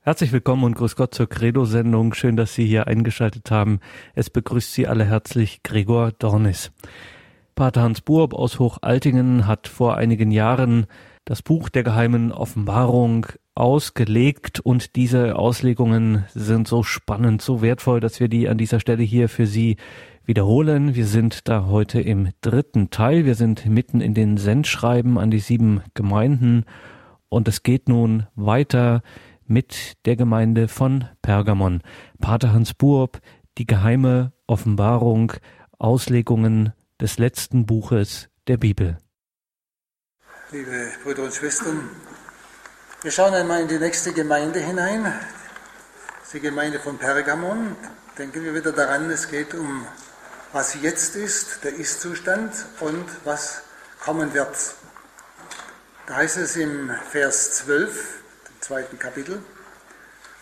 Herzlich willkommen und grüß Gott zur Credo-Sendung. Schön, dass Sie hier eingeschaltet haben. Es begrüßt Sie alle herzlich Gregor Dornis. Pater Hans Burb aus Hochaltingen hat vor einigen Jahren das Buch der geheimen Offenbarung ausgelegt und diese Auslegungen sind so spannend, so wertvoll, dass wir die an dieser Stelle hier für Sie wiederholen. Wir sind da heute im dritten Teil. Wir sind mitten in den Sendschreiben an die sieben Gemeinden und es geht nun weiter mit der Gemeinde von Pergamon. Pater Hans Burb, die geheime Offenbarung, Auslegungen des letzten Buches der Bibel. Liebe Brüder und Schwestern, wir schauen einmal in die nächste Gemeinde hinein, die Gemeinde von Pergamon. Denken wir wieder daran, es geht um was jetzt ist, der Ist-Zustand und was kommen wird. Da heißt es im Vers 12, zweiten Kapitel,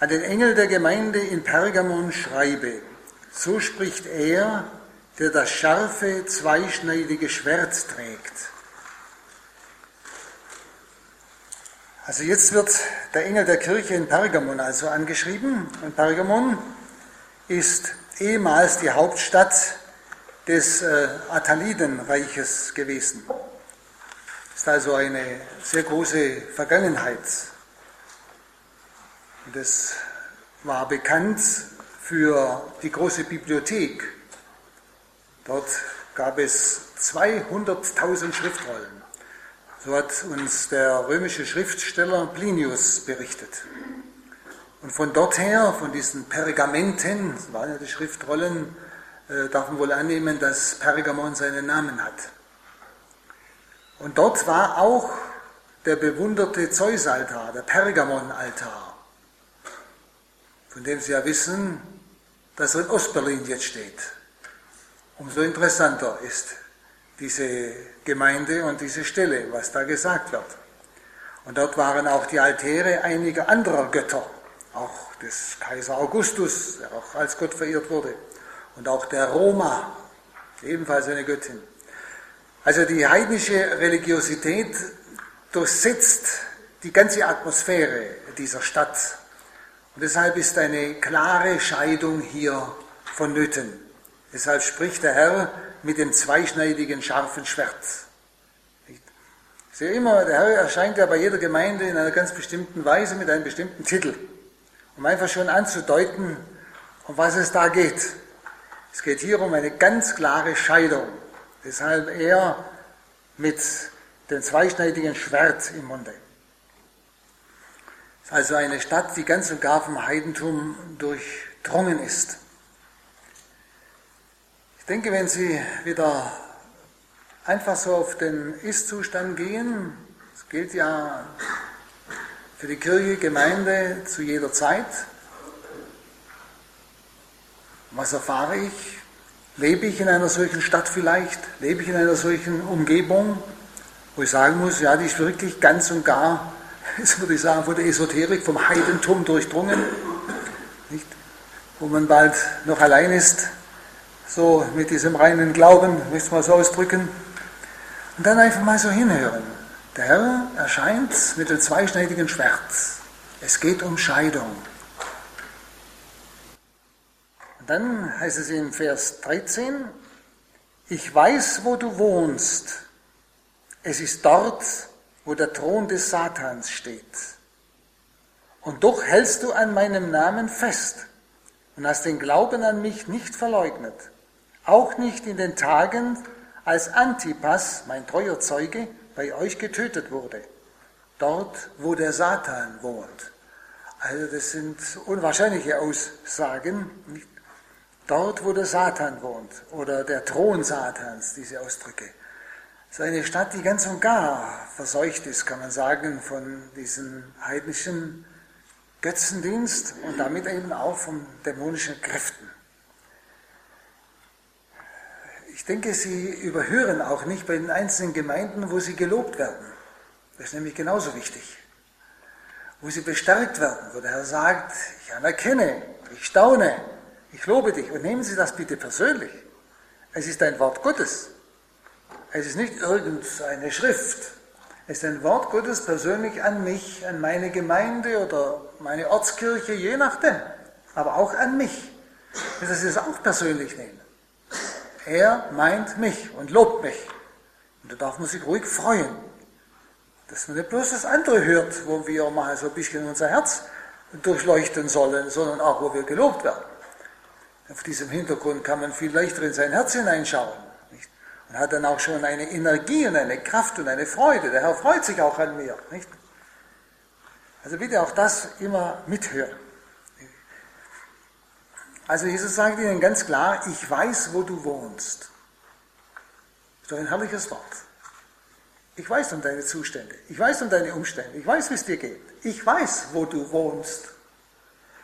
an den Engel der Gemeinde in Pergamon schreibe, so spricht er, der das scharfe, zweischneidige Schwert trägt. Also jetzt wird der Engel der Kirche in Pergamon also angeschrieben. Und Pergamon ist ehemals die Hauptstadt des äh, Attalidenreiches gewesen. Ist also eine sehr große Vergangenheit es war bekannt für die große Bibliothek. Dort gab es 200.000 Schriftrollen. So hat uns der römische Schriftsteller Plinius berichtet. Und von dort her, von diesen Pergamenten, das waren ja die Schriftrollen, äh, darf man wohl annehmen, dass Pergamon seinen Namen hat. Und dort war auch der bewunderte Zeusaltar, der Pergamonaltar von dem Sie ja wissen, dass er in Ostberlin jetzt steht. Umso interessanter ist diese Gemeinde und diese Stelle, was da gesagt wird. Und dort waren auch die Altäre einiger anderer Götter, auch des Kaiser Augustus, der auch als Gott verehrt wurde, und auch der Roma, ebenfalls eine Göttin. Also die heidnische Religiosität durchsetzt die ganze Atmosphäre dieser Stadt und deshalb ist eine klare Scheidung hier vonnöten. Deshalb spricht der Herr mit dem zweischneidigen, scharfen Schwert. Ich sehe immer, der Herr erscheint ja bei jeder Gemeinde in einer ganz bestimmten Weise mit einem bestimmten Titel, um einfach schon anzudeuten, um was es da geht. Es geht hier um eine ganz klare Scheidung. Deshalb er mit dem zweischneidigen Schwert im Munde also eine Stadt, die ganz und gar vom Heidentum durchdrungen ist. Ich denke, wenn Sie wieder einfach so auf den Ist-Zustand gehen, das gilt ja für die Kirche, Gemeinde zu jeder Zeit. Was erfahre ich? Lebe ich in einer solchen Stadt vielleicht? Lebe ich in einer solchen Umgebung, wo ich sagen muss, ja, die ist wirklich ganz und gar jetzt würde ich sagen, von der Esoterik, vom Heidentum durchdrungen, nicht? wo man bald noch allein ist, so mit diesem reinen Glauben, möchte ich mal so ausdrücken, und dann einfach mal so hinhören. Der Herr erscheint mit dem zweischneidigen Schwert. Es geht um Scheidung. Und dann heißt es in Vers 13, ich weiß, wo du wohnst. Es ist dort, wo der Thron des Satans steht. Und doch hältst du an meinem Namen fest und hast den Glauben an mich nicht verleugnet, auch nicht in den Tagen, als Antipas, mein treuer Zeuge, bei euch getötet wurde, dort, wo der Satan wohnt. Also das sind unwahrscheinliche Aussagen. Dort, wo der Satan wohnt oder der Thron Satans, diese Ausdrücke. Es ist eine Stadt, die ganz und gar verseucht ist, kann man sagen, von diesem heidnischen Götzendienst und damit eben auch von dämonischen Kräften. Ich denke, Sie überhören auch nicht bei den einzelnen Gemeinden, wo Sie gelobt werden. Das ist nämlich genauso wichtig. Wo Sie bestärkt werden, wo der Herr sagt, ich anerkenne, ich staune, ich lobe dich. Und nehmen Sie das bitte persönlich. Es ist ein Wort Gottes. Es ist nicht irgendeine Schrift, Es ist ein Wort Gottes persönlich an mich, an meine Gemeinde oder meine Ortskirche, je nachdem. Aber auch an mich. Das ist auch persönlich nehmen. Er meint mich und lobt mich. Und da darf man sich ruhig freuen. Dass man nicht bloß das andere hört, wo wir mal so ein bisschen unser Herz durchleuchten sollen, sondern auch, wo wir gelobt werden. Auf diesem Hintergrund kann man viel leichter in sein Herz hineinschauen. Und hat dann auch schon eine Energie und eine Kraft und eine Freude. Der Herr freut sich auch an mir. Nicht? Also bitte auch das immer mithören. Also Jesus sagt ihnen ganz klar, ich weiß, wo du wohnst. Ist doch ein herrliches Wort. Ich weiß um deine Zustände. Ich weiß um deine Umstände. Ich weiß, wie es dir geht. Ich weiß, wo du wohnst.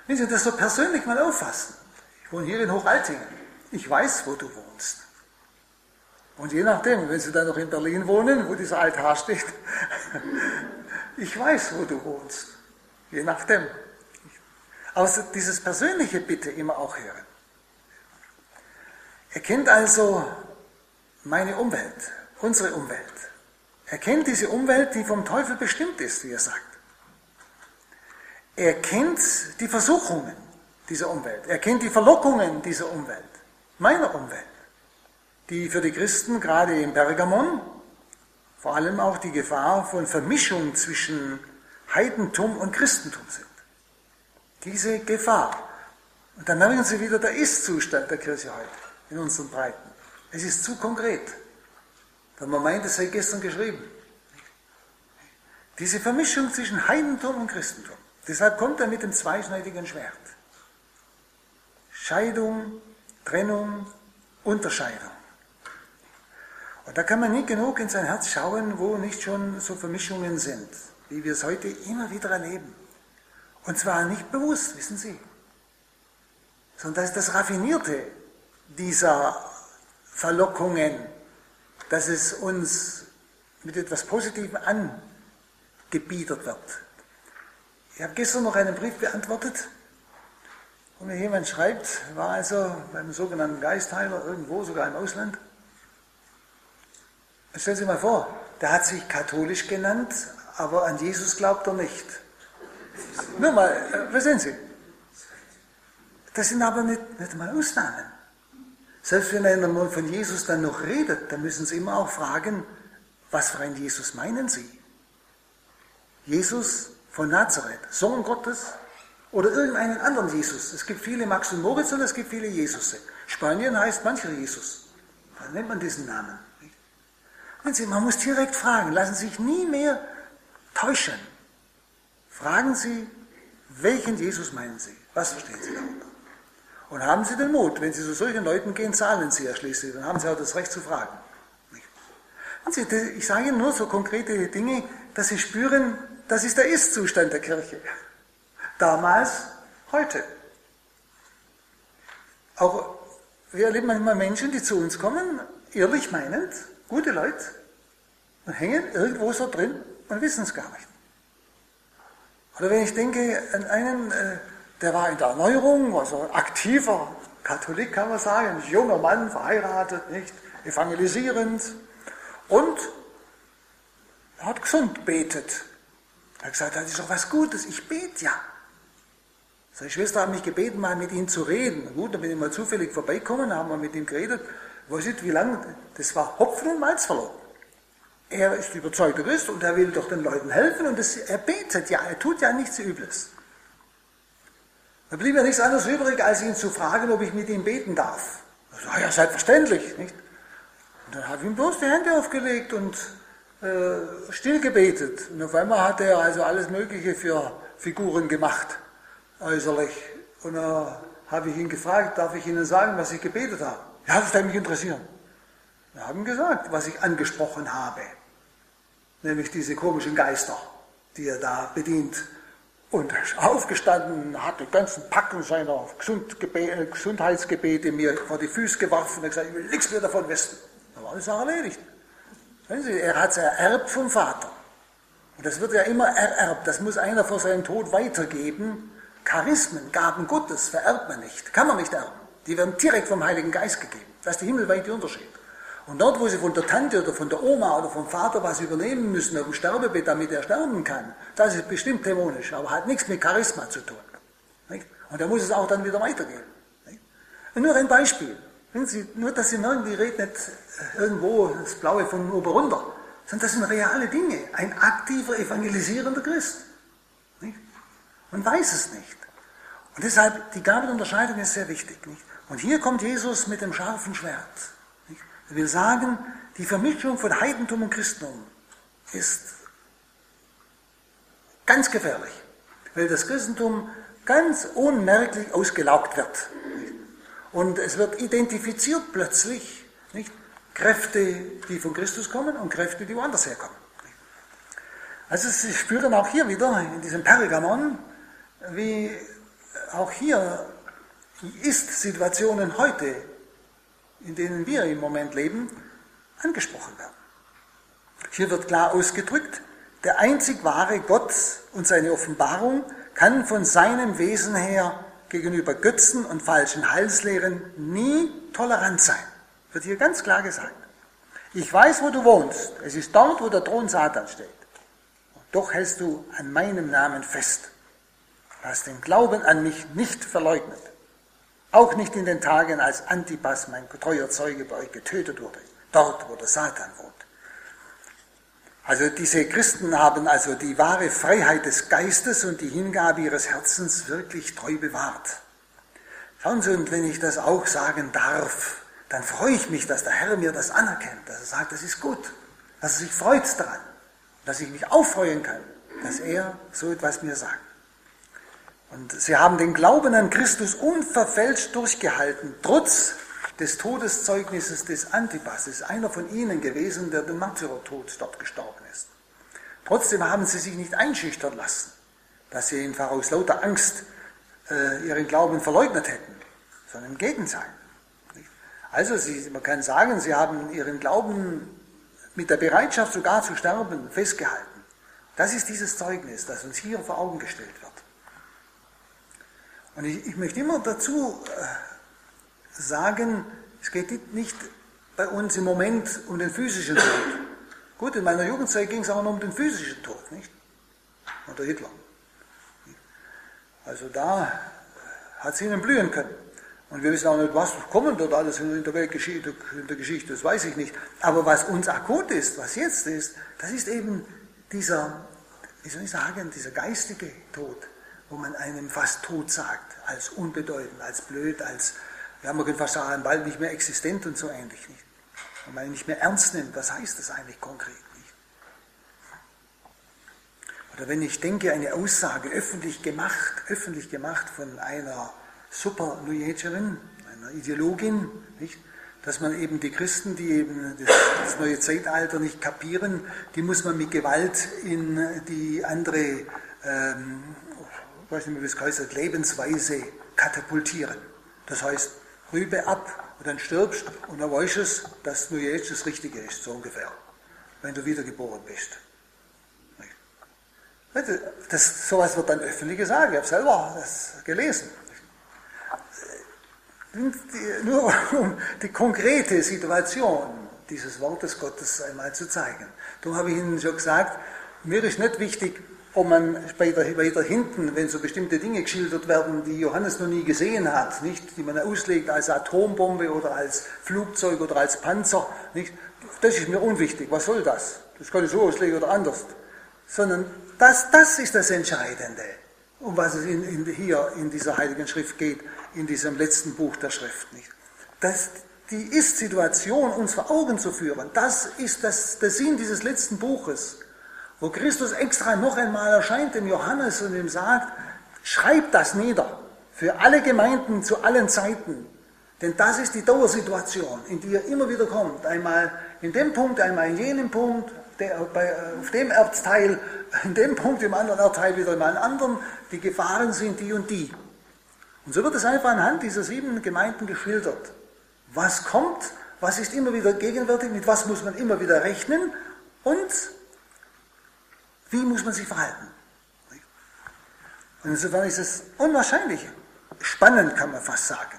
Wenn Sie das so persönlich mal auffassen. Ich wohne hier in Hochaltingen. Ich weiß, wo du wohnst. Und je nachdem, wenn Sie dann noch in Berlin wohnen, wo dieser Altar steht, ich weiß, wo du wohnst. Je nachdem. Aber dieses persönliche Bitte immer auch hören. Er kennt also meine Umwelt, unsere Umwelt. Er kennt diese Umwelt, die vom Teufel bestimmt ist, wie er sagt. Er kennt die Versuchungen dieser Umwelt. Er kennt die Verlockungen dieser Umwelt, meiner Umwelt, die für die Christen gerade in Pergamon vor allem auch die Gefahr von Vermischung zwischen Heidentum und Christentum sind. Diese Gefahr. Und dann merken Sie wieder der Ist-Zustand der Kirche heute in unseren Breiten. Es ist zu konkret. Wenn man meint, es sei gestern geschrieben. Diese Vermischung zwischen Heidentum und Christentum. Deshalb kommt er mit dem zweischneidigen Schwert. Scheidung, Trennung, Unterscheidung. Und da kann man nicht genug in sein Herz schauen, wo nicht schon so Vermischungen sind, wie wir es heute immer wieder erleben. Und zwar nicht bewusst, wissen Sie, sondern das ist das Raffinierte dieser Verlockungen, dass es uns mit etwas Positivem angebietet wird. Ich habe gestern noch einen Brief beantwortet, wo mir jemand schreibt, war also beim sogenannten Geistheiler irgendwo, sogar im Ausland. Stellen Sie mal vor, der hat sich katholisch genannt, aber an Jesus glaubt er nicht. Nur mal, äh, verstehen Sie? Das sind aber nicht, nicht mal Ausnahmen. Selbst wenn einer von Jesus dann noch redet, dann müssen Sie immer auch fragen, was für ein Jesus meinen Sie? Jesus von Nazareth, Sohn Gottes oder irgendeinen anderen Jesus? Es gibt viele Max und Moritz und es gibt viele Jesus. Spanien heißt mancher Jesus. Dann nennt man diesen Namen. Sie, man muss direkt fragen, lassen Sie sich nie mehr täuschen. Fragen Sie, welchen Jesus meinen Sie? Was verstehen Sie darunter? Und haben Sie den Mut, wenn Sie zu solchen Leuten gehen, zahlen Sie ja schließlich, dann haben Sie auch das Recht zu fragen. Sie, ich sage Ihnen nur so konkrete Dinge, dass Sie spüren, das ist der Ist-Zustand der Kirche. Damals, heute. Auch wir erleben manchmal Menschen, die zu uns kommen, ehrlich meinend, gute Leute, und hängen irgendwo so drin und wissen es gar nicht. Oder wenn ich denke an einen, äh, der war in der Erneuerung, also aktiver Katholik kann man sagen, ein junger Mann, verheiratet, nicht evangelisierend und er hat gesund betet. Er hat gesagt, das ist doch was Gutes, ich bete ja. Seine Schwester hat mich gebeten, mal mit ihm zu reden. Gut, dann bin ich mal zufällig vorbeikommen, haben wir mit ihm geredet. Ich weiß nicht, wie lange, das war Hopfen und Malz verloren. Er ist überzeugter Christ und er will doch den Leuten helfen und das, er betet ja, er tut ja nichts Übles. Da blieb mir nichts anderes übrig, als ihn zu fragen, ob ich mit ihm beten darf. Er ja, selbstverständlich. Nicht? Und dann habe ich ihm bloß die Hände aufgelegt und äh, still gebetet. Und auf einmal hat er also alles Mögliche für Figuren gemacht, äußerlich. Und dann habe ich ihn gefragt, darf ich Ihnen sagen, was ich gebetet habe? Ja, das würde mich interessieren. Wir haben gesagt, was ich angesprochen habe nämlich diese komischen Geister, die er da bedient. Und aufgestanden, hat den ganzen Packen seiner äh, Gesundheitsgebete mir vor die Füße geworfen und gesagt, ich will nichts mehr davon wissen. Da war die Sache erledigt. Sie, er hat es ererbt vom Vater. Und das wird ja immer ererbt. Das muss einer vor seinem Tod weitergeben. Charismen, Gaben Gottes vererbt man nicht. Kann man nicht erben. Die werden direkt vom Heiligen Geist gegeben. Das ist der himmelweite Unterschied. Und dort, wo sie von der Tante oder von der Oma oder vom Vater was übernehmen müssen auf dem Sterbebett, damit er sterben kann, das ist bestimmt dämonisch, aber hat nichts mit Charisma zu tun. Und da muss es auch dann wieder weitergehen. Nur ein Beispiel. Sie, nur, dass Sie merken, die redet nicht irgendwo das Blaue von oben runter, sondern das sind reale Dinge. Ein aktiver, evangelisierender Christ. Nicht? Und weiß es nicht. Und deshalb, die Gabelunterscheidung ist sehr wichtig. Nicht? Und hier kommt Jesus mit dem scharfen Schwert. Er will sagen, die Vermischung von Heidentum und Christentum ist ganz gefährlich, weil das Christentum ganz unmerklich ausgelaugt wird. Und es wird identifiziert plötzlich, nicht? Kräfte, die von Christus kommen und Kräfte, die woanders herkommen. Also Sie spüren auch hier wieder in diesem Pergamon, wie auch hier Ist-Situationen heute, in denen wir im Moment leben, angesprochen werden. Hier wird klar ausgedrückt, der einzig wahre Gott und seine Offenbarung kann von seinem Wesen her gegenüber Götzen und falschen Heilslehren nie tolerant sein. Wird hier ganz klar gesagt. Ich weiß, wo du wohnst. Es ist dort, wo der Thron Satan steht. Und doch hältst du an meinem Namen fest. Du hast den Glauben an mich nicht verleugnet. Auch nicht in den Tagen, als Antipas, mein treuer Zeuge, bei euch getötet wurde. Dort, wo der Satan wohnt. Also diese Christen haben also die wahre Freiheit des Geistes und die Hingabe ihres Herzens wirklich treu bewahrt. Schauen Sie, und wenn ich das auch sagen darf, dann freue ich mich, dass der Herr mir das anerkennt, dass er sagt, das ist gut, dass er sich freut daran, dass ich mich auffreuen kann, dass er so etwas mir sagt. Und sie haben den Glauben an Christus unverfälscht durchgehalten, trotz des Todeszeugnisses des Antipas, ist einer von ihnen gewesen, der den Märtyrertod dort gestorben ist. Trotzdem haben sie sich nicht einschüchtern lassen, dass sie einfach aus lauter Angst äh, ihren Glauben verleugnet hätten, sondern im Gegenteil. Also sie, man kann sagen, sie haben ihren Glauben mit der Bereitschaft sogar zu sterben festgehalten. Das ist dieses Zeugnis, das uns hier vor Augen gestellt wird. Und ich, ich möchte immer dazu äh, sagen, es geht nicht bei uns im Moment um den physischen Tod. Gut, in meiner Jugendzeit ging es aber nur um den physischen Tod, nicht? Unter Hitler. Also da hat es ihnen blühen können. Und wir wissen auch nicht, was kommen dort alles in der Weltgeschichte, in der Geschichte, das weiß ich nicht. Aber was uns akut ist, was jetzt ist, das ist eben dieser, wie soll ich sagen, dieser geistige Tod, wo man einem fast tot sagt, als unbedeutend, als blöd, als ja, man könnte fast sagen, bald nicht mehr existent und so ähnlich. Nicht? Wenn man ihn nicht mehr ernst nimmt, was heißt das eigentlich konkret? Nicht? Oder wenn ich denke, eine Aussage öffentlich gemacht, öffentlich gemacht von einer super New Agerin, einer Ideologin, nicht? dass man eben die Christen, die eben das, das, neue Zeitalter nicht kapieren, die muss man mit Gewalt in die andere, ähm, weiß nicht mehr, wie es heißt, Lebensweise katapultieren. Das heißt, Rübe ab und dann stirbst und dann weißt du, dass nur jetzt das Richtige ist, so ungefähr, wenn du wiedergeboren bist. Das, sowas wird dann öffentlich gesagt, ich habe selber das gelesen. Nur um die konkrete Situation dieses Wortes Gottes einmal zu zeigen. Darum habe ich Ihnen schon gesagt, mir ist nicht wichtig, ob man weiter, weiter hinten, wenn so bestimmte Dinge geschildert werden, die Johannes noch nie gesehen hat, nicht, die man auslegt als Atombombe oder als Flugzeug oder als Panzer, nicht, das ist mir unwichtig. Was soll das? Das kann ich so auslegen oder anders. Sondern das, das ist das Entscheidende, um was es in, in, hier in dieser Heiligen Schrift geht, in diesem letzten Buch der Schrift. Nicht? Das, die Ist-Situation uns vor Augen zu führen, das ist das, der Sinn dieses letzten Buches wo Christus extra noch einmal erscheint dem Johannes und ihm sagt, schreib das nieder für alle Gemeinden zu allen Zeiten. Denn das ist die Dauersituation, in die er immer wieder kommt. Einmal in dem Punkt, einmal in jenem Punkt, der, bei, auf dem Erbteil, in dem Punkt, im anderen Erdteil wieder in einem anderen. Die Gefahren sind die und die. Und so wird es einfach anhand dieser sieben Gemeinden geschildert. Was kommt, was ist immer wieder gegenwärtig, mit was muss man immer wieder rechnen und wie muss man sich verhalten? Und insofern ist es unwahrscheinlich spannend, kann man fast sagen.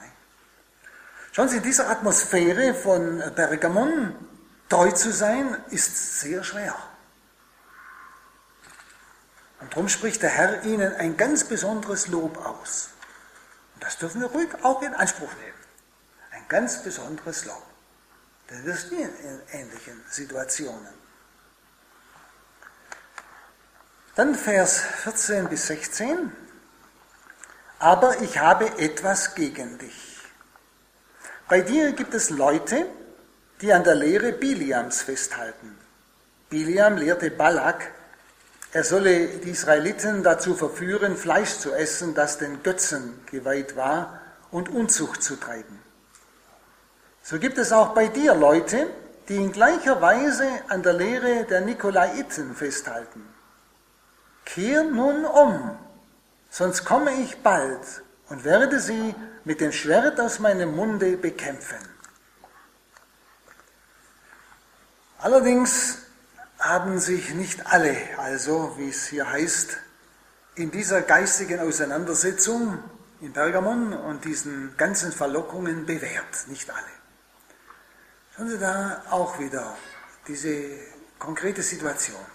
Schauen Sie, in dieser Atmosphäre von Pergamon treu zu sein, ist sehr schwer. Und darum spricht der Herr ihnen ein ganz besonderes Lob aus. Und das dürfen wir ruhig auch in Anspruch nehmen. Ein ganz besonderes Lob. Denn wir stehen in ähnlichen Situationen. Dann Vers 14 bis 16. Aber ich habe etwas gegen dich. Bei dir gibt es Leute, die an der Lehre Biliams festhalten. Biliam lehrte Balak, er solle die Israeliten dazu verführen, Fleisch zu essen, das den Götzen geweiht war, und Unzucht zu treiben. So gibt es auch bei dir Leute, die in gleicher Weise an der Lehre der Nikolaiten festhalten. Kehr nun um, sonst komme ich bald und werde sie mit dem Schwert aus meinem Munde bekämpfen. Allerdings haben sich nicht alle, also wie es hier heißt, in dieser geistigen Auseinandersetzung in Pergamon und diesen ganzen Verlockungen bewährt, nicht alle. Schauen Sie da auch wieder diese konkrete Situation.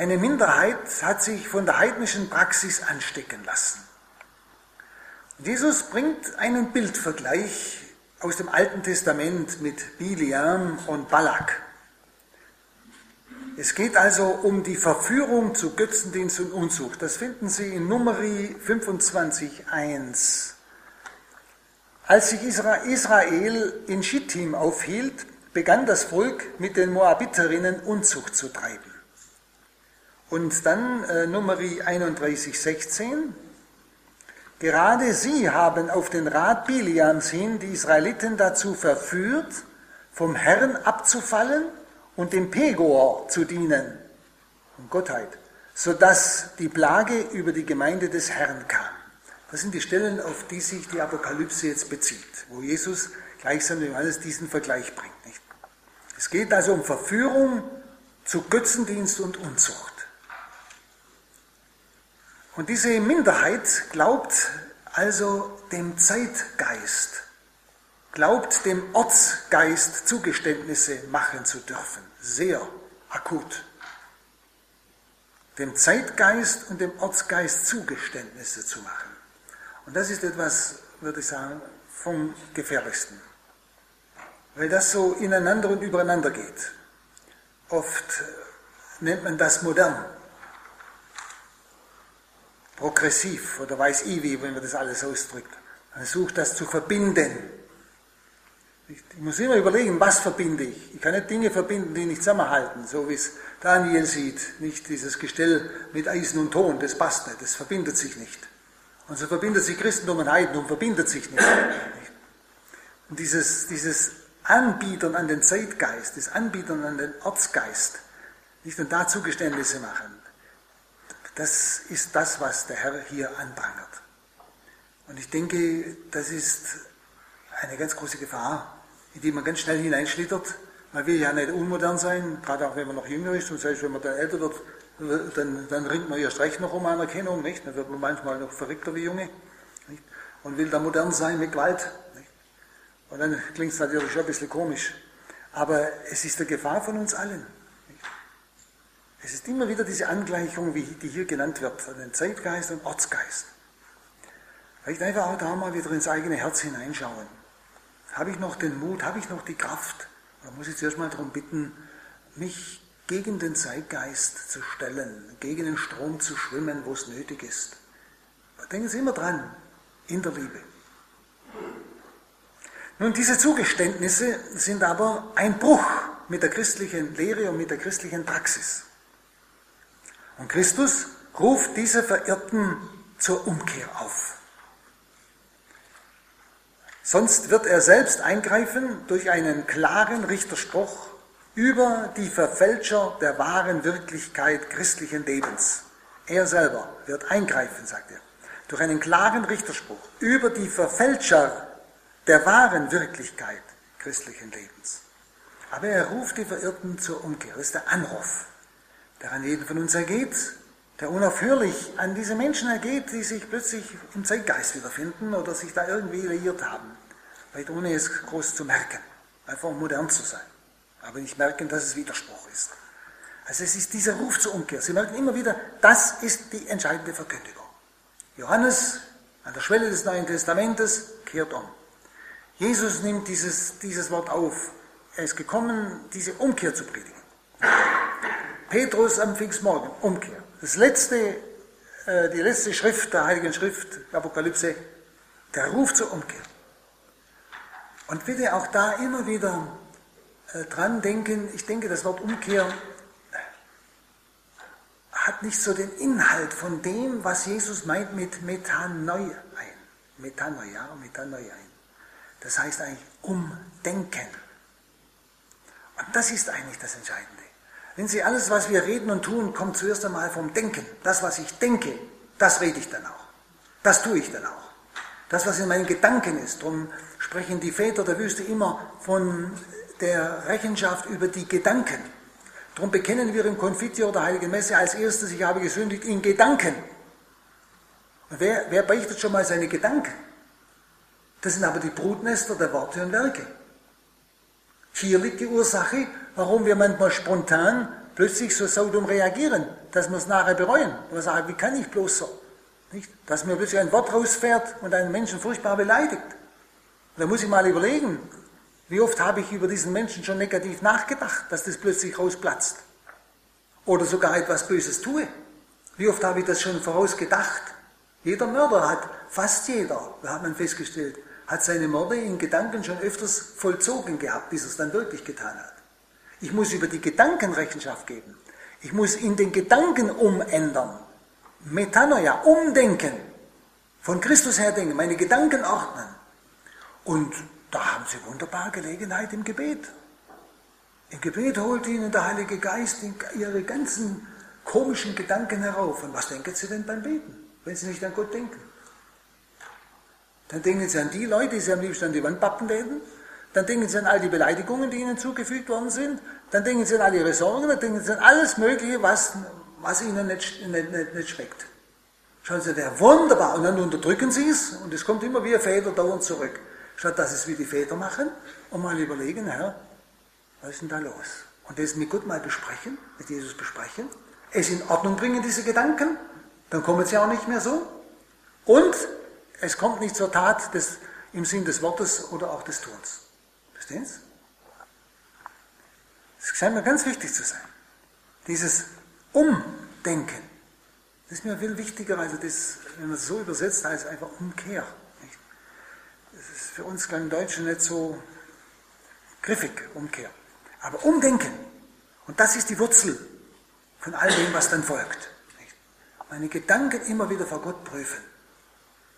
Eine Minderheit hat sich von der heidnischen Praxis anstecken lassen. Jesus bringt einen Bildvergleich aus dem Alten Testament mit Biliam und Balak. Es geht also um die Verführung zu Götzendienst und Unzucht. Das finden Sie in Numeri 25.1. Als sich Israel in Schittim aufhielt, begann das Volk mit den Moabiterinnen Unzucht zu treiben. Und dann äh, Numeri 31.16. Gerade sie haben auf den Rat Biliams hin die Israeliten dazu verführt, vom Herrn abzufallen und dem Pegor zu dienen, um Gottheit, sodass die Plage über die Gemeinde des Herrn kam. Das sind die Stellen, auf die sich die Apokalypse jetzt bezieht, wo Jesus gleichsam Johannes diesen Vergleich bringt. Nicht? Es geht also um Verführung zu Götzendienst und Unzucht. Und diese Minderheit glaubt also dem Zeitgeist glaubt, dem Ortsgeist Zugeständnisse machen zu dürfen. Sehr akut. Dem Zeitgeist und dem Ortsgeist Zugeständnisse zu machen. Und das ist etwas, würde ich sagen, vom gefährlichsten. Weil das so ineinander und übereinander geht. Oft nennt man das modern. Progressiv oder weiß ich wie, wenn man das alles ausdrückt. Man sucht das zu verbinden ich muss immer überlegen, was verbinde ich. Ich kann nicht Dinge verbinden, die nicht zusammenhalten, so wie es Daniel sieht. Nicht dieses Gestell mit Eisen und Ton, das passt nicht, das verbindet sich nicht. Und so verbindet sich Christentum und Heidentum, verbindet sich nicht. Und dieses, dieses Anbietern an den Zeitgeist, das Anbietern an den Ortsgeist, nicht und da Zugeständnisse machen, das ist das, was der Herr hier anprangert. Und ich denke, das ist eine ganz große Gefahr, in die man ganz schnell hineinschlittert. Man will ja nicht unmodern sein, gerade auch wenn man noch jünger ist und selbst wenn man dann älter wird, dann, dann ringt man erst recht noch um Anerkennung, nicht? Dann wird man manchmal noch verrückter wie Junge nicht? und will dann modern sein mit Gewalt. Nicht? Und dann klingt es natürlich schon ein bisschen komisch. Aber es ist der Gefahr von uns allen. Es ist immer wieder diese Angleichung, wie die hier genannt wird, an den Zeitgeist und Ortsgeist. Vielleicht einfach auch da mal wieder ins eigene Herz hineinschauen. Habe ich noch den Mut, habe ich noch die Kraft? Da muss ich zuerst mal darum bitten, mich gegen den Zeitgeist zu stellen, gegen den Strom zu schwimmen, wo es nötig ist. Denken Sie immer dran, in der Liebe. Nun, diese Zugeständnisse sind aber ein Bruch mit der christlichen Lehre und mit der christlichen Praxis. Und Christus ruft diese Verirrten zur Umkehr auf. Sonst wird er selbst eingreifen durch einen klaren Richterspruch über die Verfälscher der wahren Wirklichkeit christlichen Lebens. Er selber wird eingreifen, sagt er, durch einen klaren Richterspruch über die Verfälscher der wahren Wirklichkeit christlichen Lebens. Aber er ruft die Verirrten zur Umkehr. Das ist der Anruf, der an jeden von uns ergeht, der unaufhörlich an diese Menschen ergeht, die sich plötzlich im Zeitgeist wiederfinden oder sich da irgendwie liiert haben weit ohne es groß zu merken. Einfach modern zu sein. Aber nicht merken, dass es Widerspruch ist. Also es ist dieser Ruf zur Umkehr. Sie merken immer wieder, das ist die entscheidende Verkündigung. Johannes an der Schwelle des Neuen Testamentes kehrt um. Jesus nimmt dieses, dieses Wort auf. Er ist gekommen, diese Umkehr zu predigen. Petrus am Pfingstmorgen, Umkehr. Das letzte, äh, die letzte Schrift der Heiligen Schrift, Apokalypse, der Ruf zur Umkehr. Und bitte auch da immer wieder äh, dran denken, ich denke, das Wort Umkehr hat nicht so den Inhalt von dem, was Jesus meint mit Metanoia ein. Metanoia, Metanoia ein. Das heißt eigentlich umdenken. Und das ist eigentlich das Entscheidende. Wenn Sie alles, was wir reden und tun, kommt zuerst einmal vom Denken. Das, was ich denke, das rede ich dann auch. Das tue ich dann auch. Das, was in meinen Gedanken ist. Darum sprechen die Väter der Wüste immer von der Rechenschaft über die Gedanken. Darum bekennen wir im Konfitio der Heiligen Messe als erstes, ich habe gesündigt in Gedanken. Wer, wer beichtet schon mal seine Gedanken? Das sind aber die Brutnester der Worte und Werke. Hier liegt die Ursache, warum wir manchmal spontan plötzlich so saudum reagieren, dass wir es nachher bereuen. Wir sagen, wie kann ich bloß so? Nicht? Dass mir plötzlich ein Wort rausfährt und einen Menschen furchtbar beleidigt. Da muss ich mal überlegen, wie oft habe ich über diesen Menschen schon negativ nachgedacht, dass das plötzlich rausplatzt. Oder sogar etwas Böses tue. Wie oft habe ich das schon vorausgedacht? Jeder Mörder hat, fast jeder, da hat man festgestellt, hat seine Morde in Gedanken schon öfters vollzogen gehabt, bis er es dann wirklich getan hat. Ich muss über die Gedanken Rechenschaft geben. Ich muss in den Gedanken umändern. Metanoia, umdenken. Von Christus her denken, meine Gedanken ordnen. Und da haben Sie wunderbare Gelegenheit im Gebet. Im Gebet holt Ihnen der Heilige Geist Ihre ganzen komischen Gedanken herauf. Und was denken Sie denn beim Beten, wenn Sie nicht an Gott denken? Dann denken Sie an die Leute, die Sie am liebsten an die Wand pappen werden. Dann denken Sie an all die Beleidigungen, die Ihnen zugefügt worden sind. Dann denken Sie an all Ihre Sorgen. Dann denken Sie an alles Mögliche, was, was Ihnen nicht, nicht, nicht, nicht schmeckt. Schauen Sie, wäre wunderbar. Und dann unterdrücken Sie es und es kommt immer wie ein Feder dauernd zurück statt dass es wie die Väter machen und mal überlegen, Herr, was ist denn da los? Und das mit Gott mal besprechen, mit Jesus besprechen, es in Ordnung bringen, diese Gedanken, dann kommen sie auch nicht mehr so. Und es kommt nicht zur Tat des, im Sinn des Wortes oder auch des Tuns. Verstehen Sie? Das scheint mir ganz wichtig zu sein. Dieses Umdenken. Das ist mir viel wichtiger, also das, wenn man es so übersetzt, heißt einfach Umkehr für uns kleinen Deutschen nicht so griffig, Umkehr. Aber umdenken. Und das ist die Wurzel von all dem, was dann folgt. Meine Gedanken immer wieder vor Gott prüfen.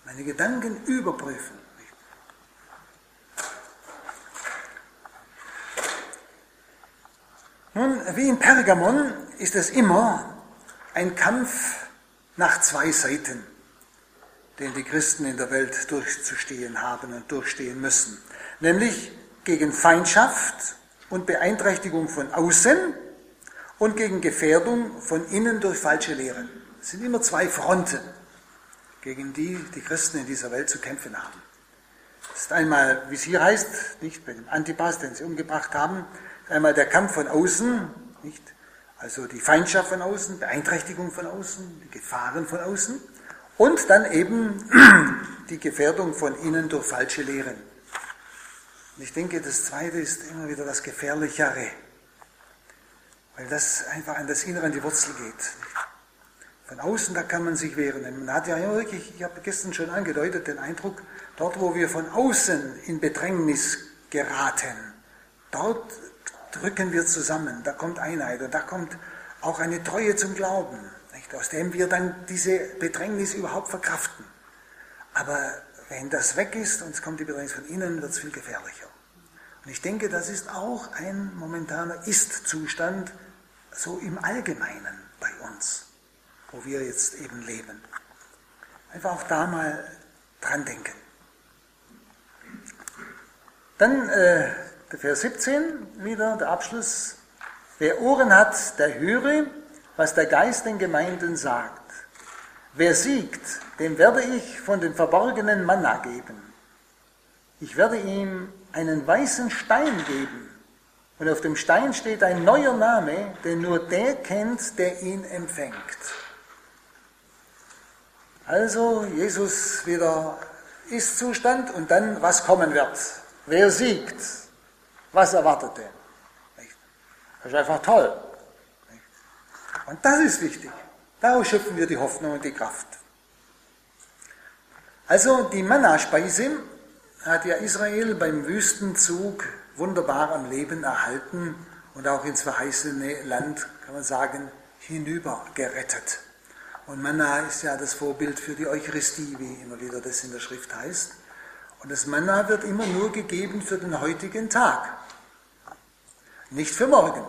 Meine Gedanken überprüfen. Nun, wie in Pergamon ist es immer ein Kampf nach zwei Seiten den die Christen in der Welt durchzustehen haben und durchstehen müssen. Nämlich gegen Feindschaft und Beeinträchtigung von außen und gegen Gefährdung von innen durch falsche Lehren. Es sind immer zwei Fronten, gegen die die Christen in dieser Welt zu kämpfen haben. Das ist einmal, wie es hier heißt, nicht bei dem Antipas, den sie umgebracht haben, einmal der Kampf von außen, nicht? Also die Feindschaft von außen, Beeinträchtigung von außen, die Gefahren von außen. Und dann eben die Gefährdung von innen durch falsche Lehren. Und ich denke, das Zweite ist immer wieder das Gefährlichere, weil das einfach an das Innere, an die Wurzel geht. Von außen, da kann man sich wehren. Man hat ja wirklich, ich habe gestern schon angedeutet, den Eindruck, dort, wo wir von außen in Bedrängnis geraten, dort drücken wir zusammen, da kommt Einheit und da kommt auch eine Treue zum Glauben aus dem wir dann diese Bedrängnis überhaupt verkraften. Aber wenn das weg ist und es kommt die Bedrängnis von innen, wird es viel gefährlicher. Und ich denke, das ist auch ein momentaner Ist-Zustand, so im Allgemeinen bei uns, wo wir jetzt eben leben. Einfach auch da mal dran denken. Dann äh, Vers 17 wieder, der Abschluss. Wer Ohren hat, der höre, was der Geist den Gemeinden sagt. Wer siegt, dem werde ich von den verborgenen Manna geben. ich werde ihm einen weißen Stein geben. Und auf dem Stein steht ein neuer Name, den nur der kennt, der ihn empfängt. Also Jesus wieder Ist-Zustand und dann, was kommen wird. Wer siegt? Was erwartet er? Das ist einfach toll. Und das ist wichtig. Daraus schöpfen wir die Hoffnung und die Kraft. Also die Manna-Speise hat ja Israel beim Wüstenzug wunderbar am Leben erhalten und auch ins verheißene Land, kann man sagen, hinüber gerettet. Und Manna ist ja das Vorbild für die Eucharistie, wie immer wieder das in der Schrift heißt. Und das Manna wird immer nur gegeben für den heutigen Tag, nicht für morgen.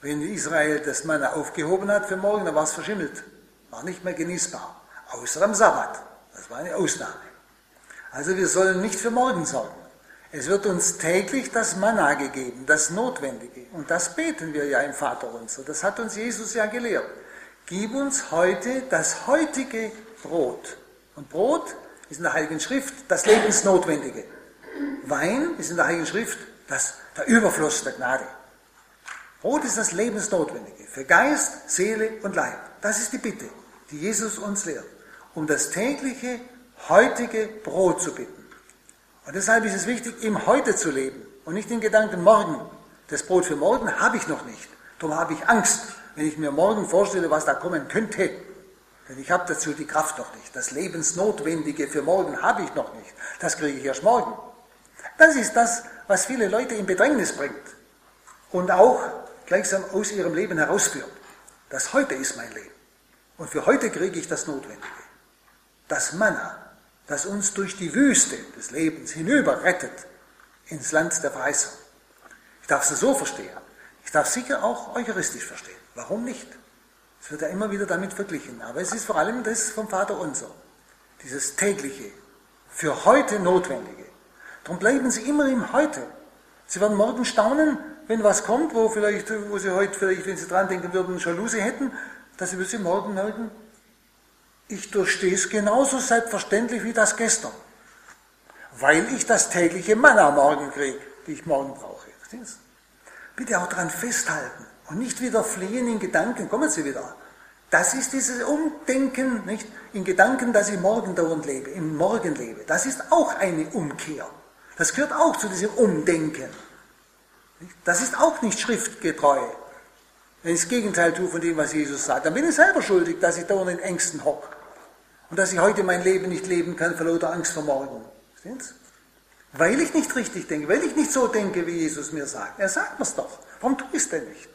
Wenn Israel das Manna aufgehoben hat für morgen, dann war es verschimmelt, war nicht mehr genießbar, außer am Sabbat. Das war eine Ausnahme. Also wir sollen nicht für morgen sorgen. Es wird uns täglich das Manna gegeben, das Notwendige. Und das beten wir ja im Vater unser. Das hat uns Jesus ja gelehrt. Gib uns heute das heutige Brot. Und Brot ist in der Heiligen Schrift das Lebensnotwendige. Wein ist in der Heiligen Schrift das, der Überfluss der Gnade. Brot ist das Lebensnotwendige für Geist, Seele und Leib. Das ist die Bitte, die Jesus uns lehrt, um das tägliche, heutige Brot zu bitten. Und deshalb ist es wichtig, im Heute zu leben und nicht den Gedanken morgen. Das Brot für morgen habe ich noch nicht. Darum habe ich Angst, wenn ich mir morgen vorstelle, was da kommen könnte. Denn ich habe dazu die Kraft noch nicht. Das Lebensnotwendige für morgen habe ich noch nicht. Das kriege ich erst morgen. Das ist das, was viele Leute in Bedrängnis bringt und auch gleichsam aus ihrem Leben herausführt. Das heute ist mein Leben. Und für heute kriege ich das Notwendige. Das Manna, das uns durch die Wüste des Lebens hinüber rettet ins Land der Verheißung. Ich darf es so verstehen. Ich darf es sicher auch eucharistisch verstehen. Warum nicht? Es wird ja immer wieder damit verglichen. Aber es ist vor allem das vom Vater unser. Dieses tägliche, für heute notwendige. Darum bleiben Sie immer im Heute. Sie werden morgen staunen, wenn was kommt, wo, vielleicht, wo Sie heute, vielleicht, wenn Sie dran denken würden, Jalousie hätten, dass Sie morgen merken, ich durchstehe es genauso selbstverständlich wie das gestern. Weil ich das tägliche Manna morgen kriege, die ich morgen brauche. Bitte auch daran festhalten und nicht wieder fliehen in Gedanken. Kommen Sie wieder. Das ist dieses Umdenken, nicht? In Gedanken, dass ich morgen dauernd lebe, im Morgen lebe. Das ist auch eine Umkehr. Das gehört auch zu diesem Umdenken. Das ist auch nicht schriftgetreu. Wenn ich das Gegenteil tue von dem, was Jesus sagt, dann bin ich selber schuldig, dass ich dauernd in Ängsten hocke. Und dass ich heute mein Leben nicht leben kann vor lauter Angst vor morgen. Verstehen's? Weil ich nicht richtig denke, weil ich nicht so denke, wie Jesus mir sagt. Er sagt mir's doch. Warum tue ich es denn nicht?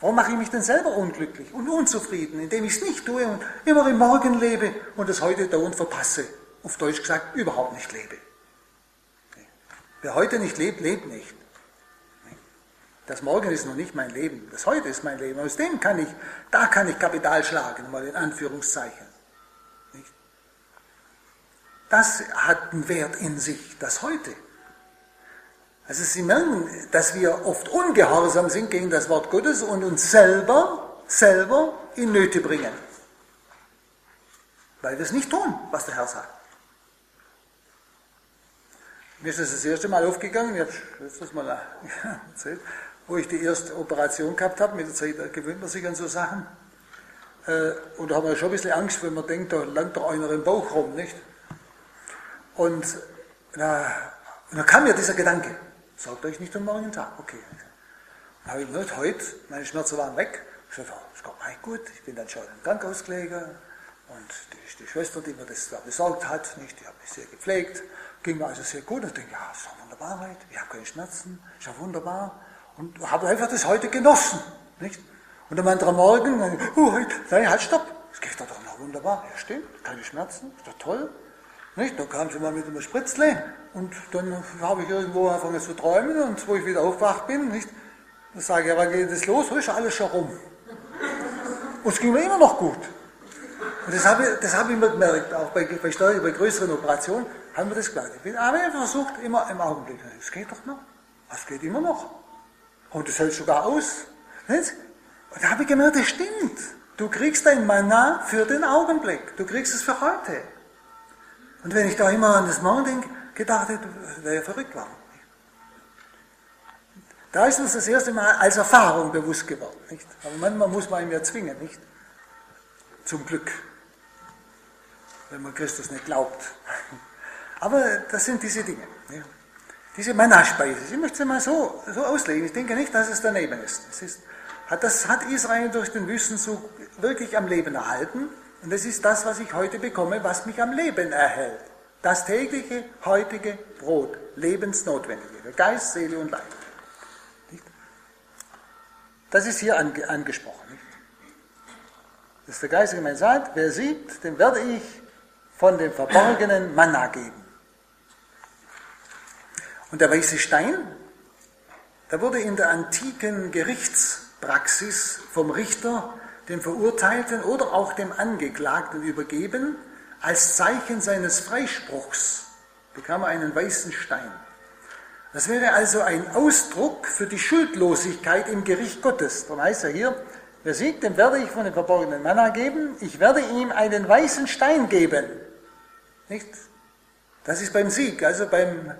Warum mache ich mich denn selber unglücklich und unzufrieden, indem ich es nicht tue und immer im Morgen lebe und das heute dauernd verpasse? Auf Deutsch gesagt, überhaupt nicht lebe. Wer heute nicht lebt, lebt nicht. Das Morgen ist noch nicht mein Leben, das Heute ist mein Leben. Aus dem kann ich, da kann ich Kapital schlagen, mal in Anführungszeichen. Das hat einen Wert in sich, das heute. Also Sie merken, dass wir oft ungehorsam sind gegen das Wort Gottes und uns selber, selber in Nöte bringen. Weil wir es nicht tun, was der Herr sagt. Mir ist das das erste Mal aufgegangen, ich habe das mal erzählt, wo ich die erste Operation gehabt habe. Mit der Zeit gewöhnt man sich an so Sachen. Äh, und da haben wir schon ein bisschen Angst, wenn man denkt, da landet doch einer im Bauch rum, nicht? Und da, und da kam mir dieser Gedanke, sorgt euch nicht um morgen Tag, okay. Dann habe ich gesagt, heute, meine Schmerzen waren weg. Ich sagte, oh, ist Gott mein gut, ich bin dann schon im Krankenhaus und die, die, Schwester, die mir das da besorgt hat, nicht, die hat mich sehr gepflegt, ging mir also sehr gut. Ich denke, ja, ist doch wunderbar heute, ich habe keine Schmerzen, ist ja wunderbar. Und habe einfach das heute genossen. Nicht? Und am anderen Morgen, uh, nein, halt, stopp, es geht doch noch wunderbar. Ja, stimmt, keine Schmerzen, ist doch toll. Nicht? Dann kam sie mal mit einem Spritzle und dann habe ich irgendwo angefangen zu träumen und wo ich wieder aufwacht bin, nicht? dann sage ich, ja, wann geht das los? Ist alles schon rum. Und es ging mir immer noch gut. Und das habe, das habe ich mir gemerkt, auch bei, bei, bei größeren Operationen haben wir das gemerkt. Ich bin aber versucht, immer im Augenblick. Es geht doch noch. Es geht immer noch. Und das hält sogar aus. Nicht? Und da habe ich gemerkt, das stimmt. Du kriegst dein Mana für den Augenblick. Du kriegst es für heute. Und wenn ich da immer an das Morgen denke, gedacht hätte, wäre ja verrückt war. Da ist uns das erste Mal als Erfahrung bewusst geworden. Nicht? Aber manchmal muss man ihn ja zwingen, nicht? Zum Glück. Wenn man Christus nicht glaubt. Aber das sind diese Dinge. Ja. Diese Manna-Speise. Ich möchte sie mal so, so auslegen. Ich denke nicht, dass es daneben ist. Das, ist. das hat Israel durch den Wüstenzug wirklich am Leben erhalten. Und das ist das, was ich heute bekomme, was mich am Leben erhält. Das tägliche, heutige Brot, lebensnotwendige, Geist, Seele und Leib. Das ist hier ange angesprochen. Das ist der geistige Mensch sagt, wer sieht, dem werde ich von dem verborgenen Manna geben. Und der weiße Stein, da wurde in der antiken Gerichtspraxis vom Richter dem Verurteilten oder auch dem Angeklagten übergeben, als Zeichen seines Freispruchs bekam er einen weißen Stein. Das wäre also ein Ausdruck für die Schuldlosigkeit im Gericht Gottes. Darum heißt er hier, wer siegt, dem werde ich von dem verborgenen Manna geben, ich werde ihm einen weißen Stein geben. Nicht? Das ist beim Sieg, also beim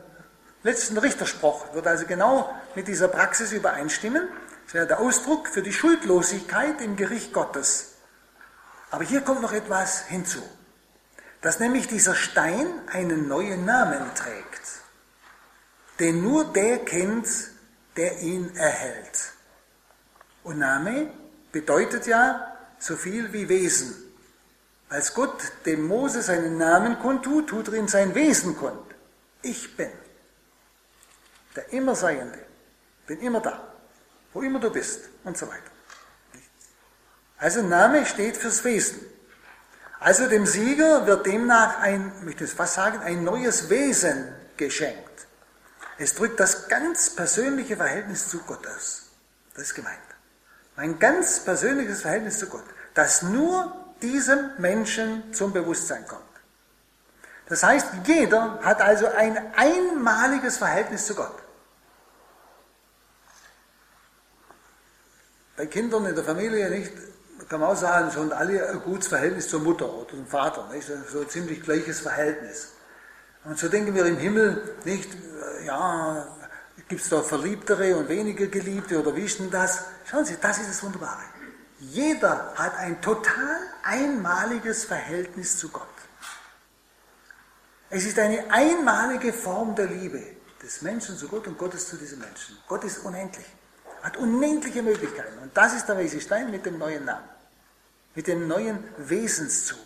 letzten Richterspruch, wird also genau mit dieser Praxis übereinstimmen. Das wäre der Ausdruck für die Schuldlosigkeit im Gericht Gottes. Aber hier kommt noch etwas hinzu, dass nämlich dieser Stein einen neuen Namen trägt den nur der kennt, der ihn erhält. Und Name bedeutet ja so viel wie Wesen. Als Gott dem Mose seinen Namen kundtut, tut er ihm sein Wesen kund. Ich bin der Immerseiende, bin immer da, wo immer du bist und so weiter. Also Name steht fürs Wesen. Also dem Sieger wird demnach ein, ich möchte es fast sagen, ein neues Wesen geschenkt. Es drückt das ganz persönliche Verhältnis zu Gott aus. Das ist gemeint. Mein ganz persönliches Verhältnis zu Gott, das nur diesem Menschen zum Bewusstsein kommt. Das heißt, jeder hat also ein einmaliges Verhältnis zu Gott. Bei Kindern in der Familie nicht, kann man auch sagen, schon alle ein gutes Verhältnis zur Mutter oder zum Vater, nicht? so ein ziemlich gleiches Verhältnis. Und so denken wir im Himmel nicht, ja, gibt es da Verliebtere und weniger Geliebte oder wie ist denn das? Schauen Sie, das ist das Wunderbare. Jeder hat ein total einmaliges Verhältnis zu Gott. Es ist eine einmalige Form der Liebe des Menschen zu Gott und Gottes zu diesem Menschen. Gott ist unendlich, hat unendliche Möglichkeiten. Und das ist der Weise Stein mit dem neuen Namen, mit dem neuen Wesenszug.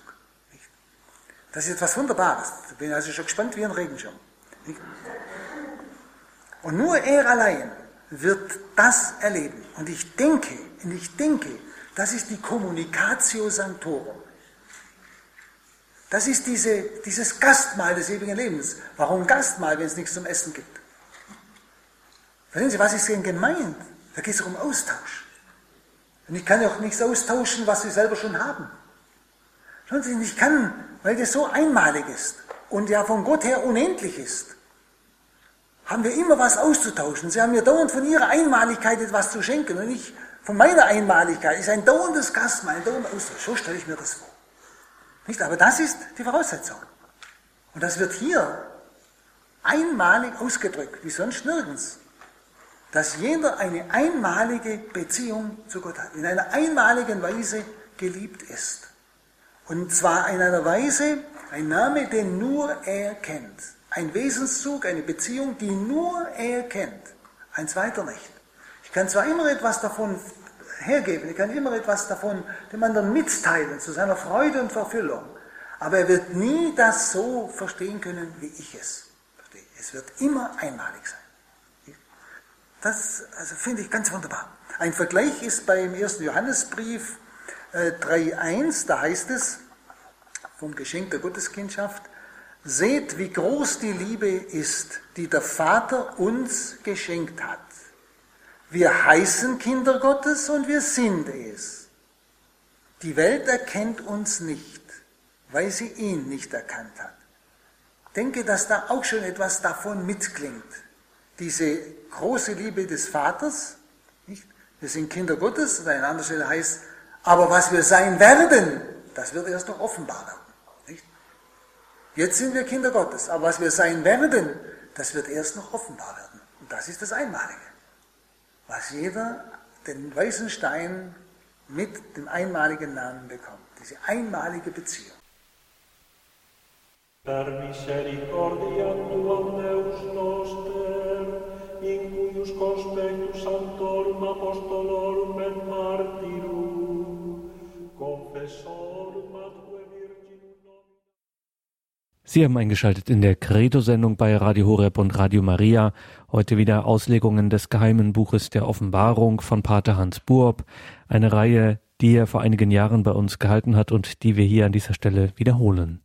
Das ist etwas Wunderbares. Ich bin also schon gespannt wie ein Regenschirm. Und nur er allein wird das erleben. Und ich denke, und ich denke, das ist die Communicatio Sanctorum. Das ist diese, dieses Gastmahl des ewigen Lebens. Warum Gastmahl, wenn es nichts zum Essen gibt? Verstehen Sie, was ist denn gemeint? Da geht es um Austausch. Und ich kann ja auch nichts austauschen, was wir selber schon haben. Schauen Sie, ich kann, weil das so einmalig ist und ja von Gott her unendlich ist, haben wir immer was auszutauschen. Sie haben mir dauernd von ihrer Einmaligkeit etwas zu schenken und ich von meiner Einmaligkeit. Ist ein dauerndes Gastmahl, ein dauernder Austausch. So stelle ich mir das vor. Nicht? Aber das ist die Voraussetzung. Und das wird hier einmalig ausgedrückt, wie sonst nirgends. Dass jeder eine einmalige Beziehung zu Gott hat, in einer einmaligen Weise geliebt ist. Und zwar in einer Weise, ein Name, den nur er kennt. Ein Wesenszug, eine Beziehung, die nur er kennt. Ein zweiter nicht. Ich kann zwar immer etwas davon hergeben, ich kann immer etwas davon dem anderen mitteilen, zu seiner Freude und Verfüllung, aber er wird nie das so verstehen können, wie ich es verstehe. Es wird immer einmalig sein. Das also finde ich ganz wunderbar. Ein Vergleich ist beim ersten Johannesbrief 3.1, äh, da heißt es vom Geschenk der Gotteskindschaft, Seht, wie groß die Liebe ist, die der Vater uns geschenkt hat. Wir heißen Kinder Gottes und wir sind es. Die Welt erkennt uns nicht, weil sie ihn nicht erkannt hat. Denke, dass da auch schon etwas davon mitklingt. Diese große Liebe des Vaters, nicht? wir sind Kinder Gottes, und an anderer Stelle heißt, aber was wir sein werden, das wird erst noch offenbar werden. Jetzt sind wir Kinder Gottes, aber was wir sein werden, das wird erst noch offenbar werden. Und das ist das Einmalige. Was jeder den weißen Stein mit dem einmaligen Namen bekommt. Diese einmalige Beziehung. Per misericordia tuam Deus noster, conspectus santorum apostolorum et martyrum, confessorum ad Sie haben eingeschaltet in der Credo-Sendung bei Radio Horeb und Radio Maria. Heute wieder Auslegungen des geheimen Buches der Offenbarung von Pater Hans Buob. Eine Reihe, die er vor einigen Jahren bei uns gehalten hat und die wir hier an dieser Stelle wiederholen.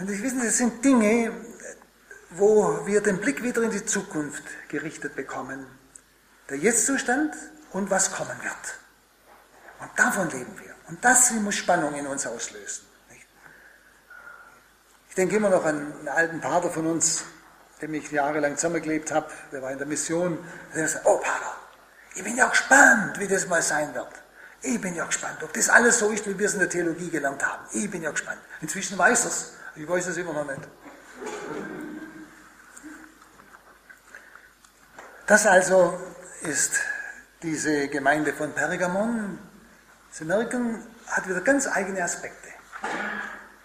Und ich wissen, das sind Dinge, wo wir den Blick wieder in die Zukunft gerichtet bekommen. Der Jetztzustand und was kommen wird. Und davon leben wir. Und das muss Spannung in uns auslösen. Ich denke immer noch an einen alten Pater von uns, dem ich jahrelang zusammengelebt habe. Der war in der Mission. Der sagt, oh Pater, ich bin ja gespannt, wie das mal sein wird. Ich bin ja gespannt, ob das alles so ist, wie wir es in der Theologie gelernt haben. Ich bin ja gespannt. Inzwischen weiß es. Ich weiß es immer noch nicht. Das also ist diese Gemeinde von Pergamon. Sie merken, hat wieder ganz eigene Aspekte.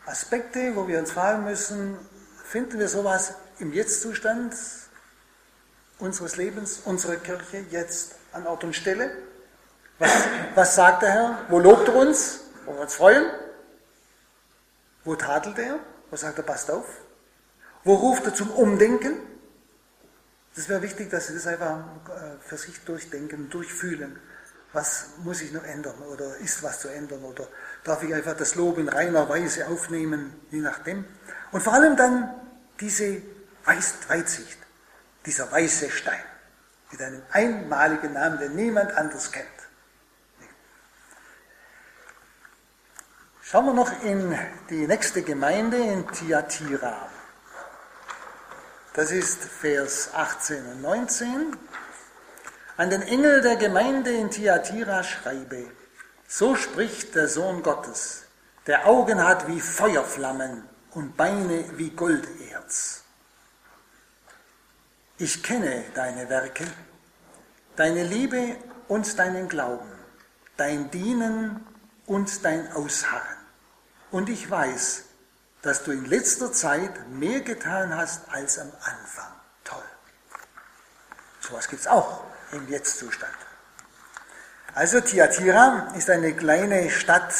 Aspekte, wo wir uns fragen müssen, finden wir sowas im Jetztzustand unseres Lebens, unserer Kirche jetzt an Ort und Stelle? Was, was sagt der Herr? Wo lobt er uns? Wo wir uns freuen? Wo tadelt er? Wo sagt er, passt auf? Wo ruft er zum Umdenken? Das wäre wichtig, dass Sie das einfach äh, für sich durchdenken, durchfühlen. Was muss ich noch ändern? Oder ist was zu ändern? Oder darf ich einfach das Lob in reiner Weise aufnehmen, je nachdem? Und vor allem dann diese Weitsicht, dieser weiße Stein mit einem einmaligen Namen, den niemand anders kennt. Schauen wir noch in die nächste Gemeinde in Thyatira. Das ist Vers 18 und 19. An den Engel der Gemeinde in Thyatira schreibe, so spricht der Sohn Gottes, der Augen hat wie Feuerflammen und Beine wie Golderz. Ich kenne deine Werke, deine Liebe und deinen Glauben, dein Dienen und dein Ausharren und ich weiß, dass du in letzter Zeit mehr getan hast als am Anfang. Toll. So Sowas gibt es auch im Jetztzustand. Also Tiatira ist eine kleine Stadt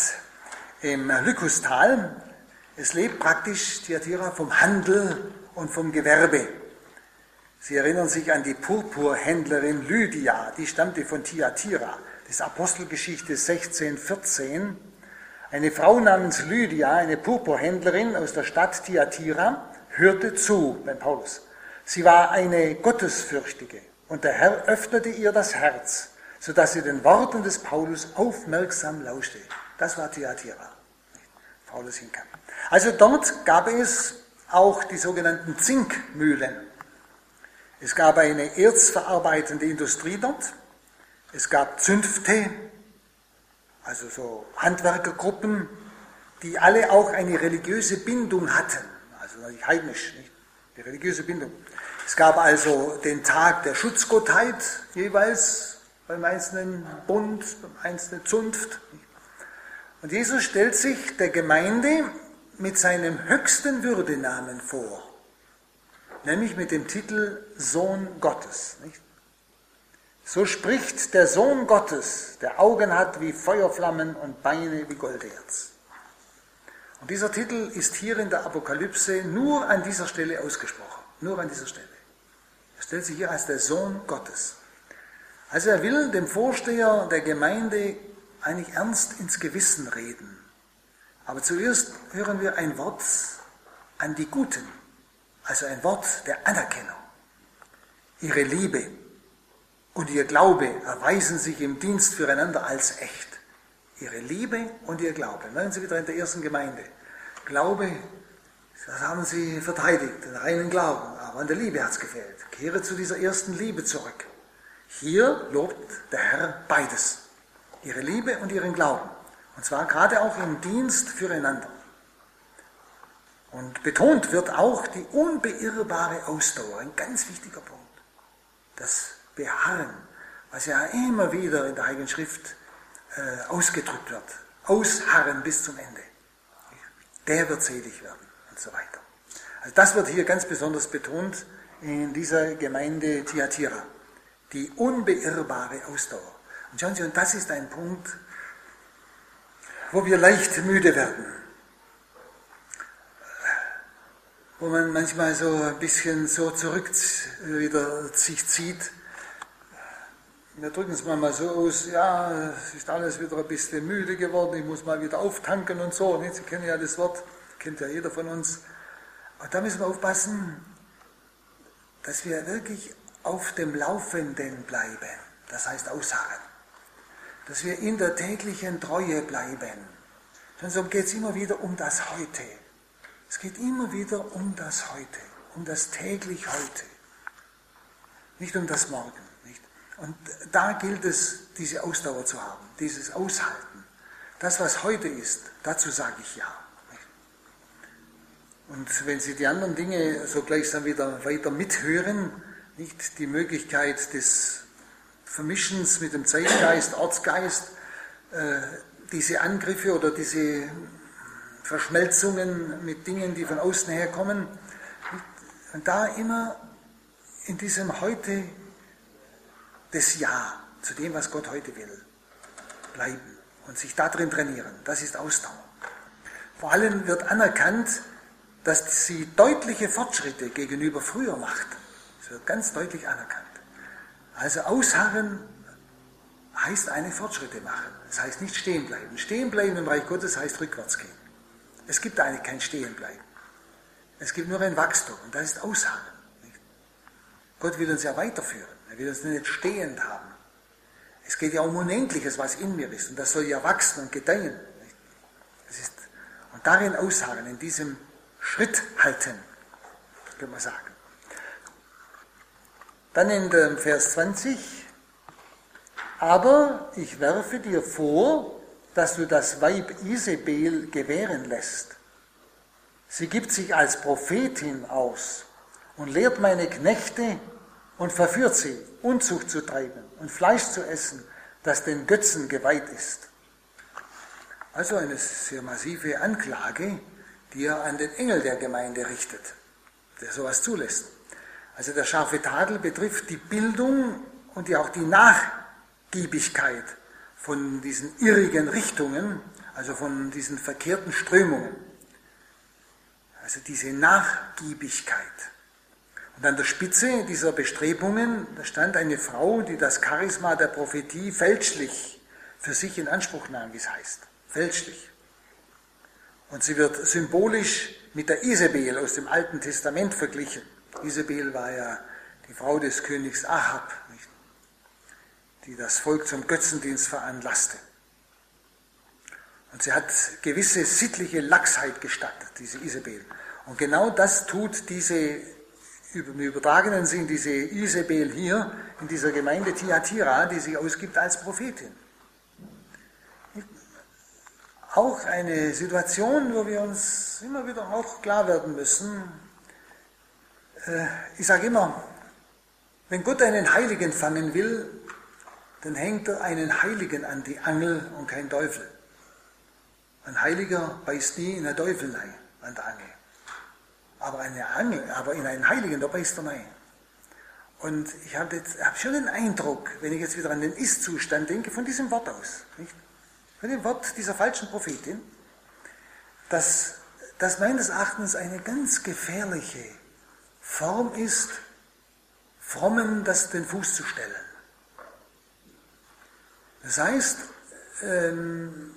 im Lykustal. Es lebt praktisch Tiatira vom Handel und vom Gewerbe. Sie erinnern sich an die Purpurhändlerin Lydia, die stammte von Tiatira. Das ist Apostelgeschichte 16, 14. Eine Frau namens Lydia, eine Purpurhändlerin aus der Stadt Thyatira, hörte zu beim Paulus. Sie war eine Gottesfürchtige und der Herr öffnete ihr das Herz, sodass sie den Worten des Paulus aufmerksam lauschte. Das war Thyatira. Paulus hinkam. Also dort gab es auch die sogenannten Zinkmühlen. Es gab eine erzverarbeitende Industrie dort. Es gab Zünfte, also so Handwerkergruppen, die alle auch eine religiöse Bindung hatten, also heidnisch, nicht? die religiöse Bindung. Es gab also den Tag der Schutzgottheit jeweils beim einzelnen Bund, beim einzelnen Zunft. Und Jesus stellt sich der Gemeinde mit seinem höchsten Würdenamen vor, nämlich mit dem Titel Sohn Gottes. Nicht? So spricht der Sohn Gottes, der Augen hat wie Feuerflammen und Beine wie Golderz. Und dieser Titel ist hier in der Apokalypse nur an dieser Stelle ausgesprochen. Nur an dieser Stelle. Er stellt sich hier als der Sohn Gottes. Also er will dem Vorsteher der Gemeinde eigentlich ernst ins Gewissen reden. Aber zuerst hören wir ein Wort an die Guten, also ein Wort der Anerkennung. Ihre Liebe, und ihr Glaube erweisen sich im Dienst füreinander als echt. Ihre Liebe und ihr Glaube. Merken Sie wieder in der ersten Gemeinde. Glaube, das haben Sie verteidigt, den reinen Glauben, aber an der Liebe hat es gefehlt. Kehre zu dieser ersten Liebe zurück. Hier lobt der Herr beides. Ihre Liebe und ihren Glauben. Und zwar gerade auch im Dienst füreinander. Und betont wird auch die unbeirrbare Ausdauer, ein ganz wichtiger Punkt. Das Beharren, was ja immer wieder in der Heiligen Schrift äh, ausgedrückt wird. Ausharren bis zum Ende. Der wird selig werden und so weiter. Also das wird hier ganz besonders betont in dieser Gemeinde Thyatira. Die unbeirrbare Ausdauer. Und schauen Sie, und das ist ein Punkt, wo wir leicht müde werden. Wo man manchmal so ein bisschen so zurück wieder sich zieht. Wir drücken es mal so aus, ja, es ist alles wieder ein bisschen müde geworden, ich muss mal wieder auftanken und so. Sie kennen ja das Wort, kennt ja jeder von uns. Und da müssen wir aufpassen, dass wir wirklich auf dem Laufenden bleiben. Das heißt ausharren dass wir in der täglichen Treue bleiben. Sonst geht es immer wieder um das Heute. Es geht immer wieder um das Heute, um das täglich Heute. Nicht um das Morgen. Und da gilt es, diese Ausdauer zu haben, dieses Aushalten. Das, was heute ist, dazu sage ich ja. Und wenn Sie die anderen Dinge so gleichsam wieder weiter mithören, nicht die Möglichkeit des Vermischens mit dem Zeitgeist, Ortsgeist, äh, diese Angriffe oder diese Verschmelzungen mit Dingen, die von außen herkommen. Und da immer in diesem Heute des Ja zu dem, was Gott heute will, bleiben und sich darin trainieren. Das ist Ausdauer. Vor allem wird anerkannt, dass sie deutliche Fortschritte gegenüber früher macht. Das wird ganz deutlich anerkannt. Also ausharren heißt eine Fortschritte machen. Das heißt nicht stehen bleiben. Stehen bleiben im Reich Gottes heißt rückwärts gehen. Es gibt eigentlich kein Stehenbleiben. Es gibt nur ein Wachstum und das ist Ausharren. Gott will uns ja weiterführen. Er will uns nicht stehend haben. Es geht ja um Unendliches, was in mir ist und das soll ja wachsen und gedeihen. Ist, und darin ausharren, in diesem Schritt halten, können wir sagen. Dann in dem Vers 20, aber ich werfe dir vor, dass du das Weib Isabel gewähren lässt. Sie gibt sich als Prophetin aus und lehrt meine Knechte und verführt sie, Unzucht zu treiben und Fleisch zu essen, das den Götzen geweiht ist. Also eine sehr massive Anklage, die er an den Engel der Gemeinde richtet, der sowas zulässt. Also der scharfe Tadel betrifft die Bildung und ja auch die Nachgiebigkeit von diesen irrigen Richtungen, also von diesen verkehrten Strömungen. Also diese Nachgiebigkeit. Und an der Spitze dieser Bestrebungen da stand eine Frau, die das Charisma der Prophetie fälschlich für sich in Anspruch nahm, wie es heißt. Fälschlich. Und sie wird symbolisch mit der Isabel aus dem Alten Testament verglichen. Isabel war ja die Frau des Königs Ahab, die das Volk zum Götzendienst veranlasste. Und sie hat gewisse sittliche Lachsheit gestattet, diese Isabel. Und genau das tut diese, im übertragenen Sinn, diese Isabel hier in dieser Gemeinde Thyatira, die sich ausgibt als Prophetin. Auch eine Situation, wo wir uns immer wieder auch klar werden müssen, äh, ich sage immer, wenn Gott einen Heiligen fangen will, dann hängt er einen Heiligen an die Angel und kein Teufel. Ein Heiliger beißt nie in der Teufelei an der Angel. Aber, eine Angel, aber in einen Heiligen, da beißt er nein. Und ich habe hab schon den Eindruck, wenn ich jetzt wieder an den Ist-Zustand denke, von diesem Wort aus, nicht? von dem Wort dieser falschen Prophetin, dass das meines Erachtens eine ganz gefährliche Form ist, Frommen das den Fuß zu stellen. Das heißt, ähm,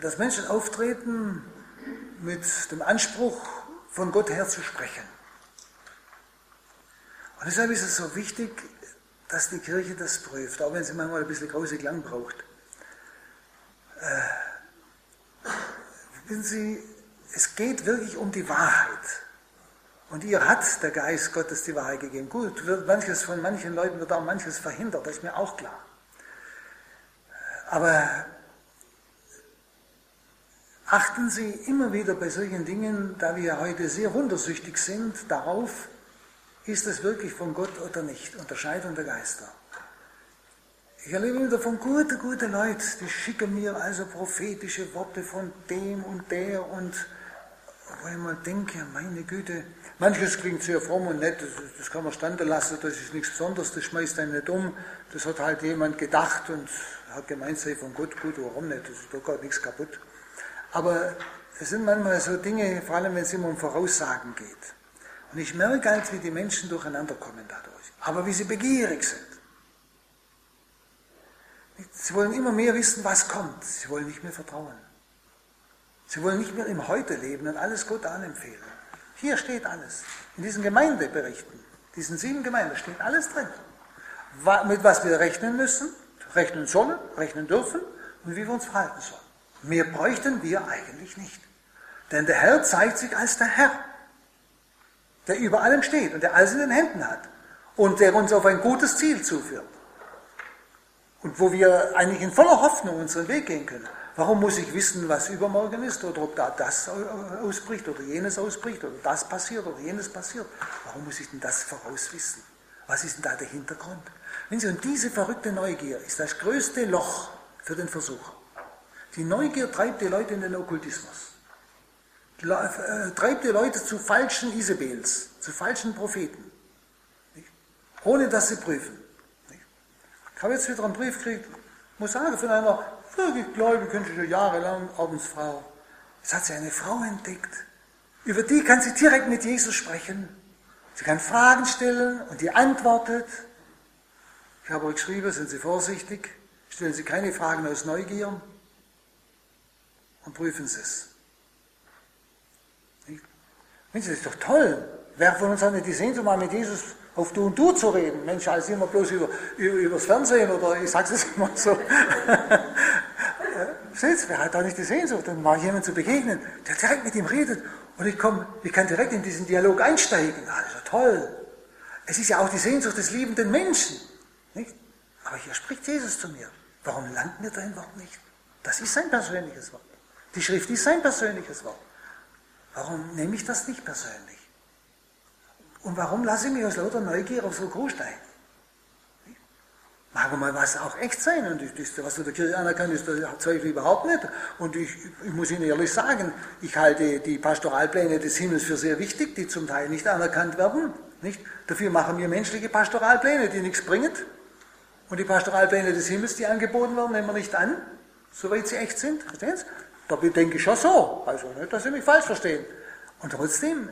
dass Menschen auftreten mit dem Anspruch, von Gott her zu sprechen. Und deshalb ist es so wichtig, dass die Kirche das prüft, auch wenn sie manchmal ein bisschen grausig lang braucht. Äh, wissen Sie, es geht wirklich um die Wahrheit. Und ihr hat der Geist Gottes die Wahrheit gegeben. Gut, wird manches von manchen Leuten wird auch manches verhindert, das ist mir auch klar. Aber achten Sie immer wieder bei solchen Dingen, da wir heute sehr wundersüchtig sind, darauf, ist es wirklich von Gott oder nicht? Unterscheidung der Geister. Ich erlebe wieder von guten, guten Leuten, die schicken mir also prophetische Worte von dem und der und wo ich mal denke, meine Güte, manches klingt sehr fromm und nett, das, das kann man standen lassen, das ist nichts Besonderes, das schmeißt einen nicht um, das hat halt jemand gedacht und hat gemeint, sei von Gott gut, warum nicht, das ist doch gar nichts kaputt. Aber es sind manchmal so Dinge, vor allem wenn es immer um Voraussagen geht. Und ich merke halt, wie die Menschen durcheinander kommen dadurch. Aber wie sie begierig sind. Sie wollen immer mehr wissen, was kommt. Sie wollen nicht mehr vertrauen. Sie wollen nicht mehr im Heute leben und alles Gott anempfehlen. Hier steht alles. In diesen Gemeindeberichten, diesen sieben Gemeinden steht alles drin. Mit was wir rechnen müssen, rechnen sollen, rechnen dürfen und wie wir uns verhalten sollen. Mehr bräuchten wir eigentlich nicht. Denn der Herr zeigt sich als der Herr, der über allem steht und der alles in den Händen hat und der uns auf ein gutes Ziel zuführt. Und wo wir eigentlich in voller Hoffnung unseren Weg gehen können. Warum muss ich wissen, was übermorgen ist oder ob da das ausbricht oder jenes ausbricht oder das passiert oder jenes passiert? Warum muss ich denn das vorauswissen? Was ist denn da der Hintergrund? Wenn Sie, und diese verrückte Neugier ist das größte Loch für den Versucher. Die Neugier treibt die Leute in den Okkultismus. Äh, treibt die Leute zu falschen Isabels, zu falschen Propheten. Nicht? Ohne dass sie prüfen. Nicht? Ich habe jetzt wieder einen Brief gekriegt, muss sagen, von einer wirklich gläubigen, schon jahrelang Ordensfrau. Jetzt hat sie eine Frau entdeckt. Über die kann sie direkt mit Jesus sprechen. Sie kann Fragen stellen und die antwortet. Ich habe euch geschrieben, sind Sie vorsichtig, stellen Sie keine Fragen aus Neugier und prüfen Sie es. Das ist doch toll. Wer von uns hat nicht die Sehnsucht, mal mit Jesus auf Du und Du zu reden? Mensch, als immer bloß über, über, übers Fernsehen oder ich sage es immer so. Seht wer hat da nicht die Sehnsucht, dann mal jemand zu begegnen, der direkt mit ihm redet und ich, komm, ich kann direkt in diesen Dialog einsteigen. Also toll. Es ist ja auch die Sehnsucht des liebenden Menschen. Nicht? Aber hier spricht Jesus zu mir. Warum landen wir dein Wort nicht? Das ist sein persönliches Wort. Die Schrift ist sein persönliches Wort. Warum nehme ich das nicht persönlich? Und warum lasse ich mich aus lauter Neugier auf so steigen? Mag mal was auch echt sein. Und das, was in der Kirche anerkannt ist, das zweifle ich überhaupt nicht. Und ich, ich, muss Ihnen ehrlich sagen, ich halte die Pastoralpläne des Himmels für sehr wichtig, die zum Teil nicht anerkannt werden. Nicht? Dafür machen wir menschliche Pastoralpläne, die nichts bringen. Und die Pastoralpläne des Himmels, die angeboten werden, nehmen wir nicht an, soweit sie echt sind. Verstehen Sie? Da denke ich schon so. Also nicht, dass Sie mich falsch verstehen. Und trotzdem,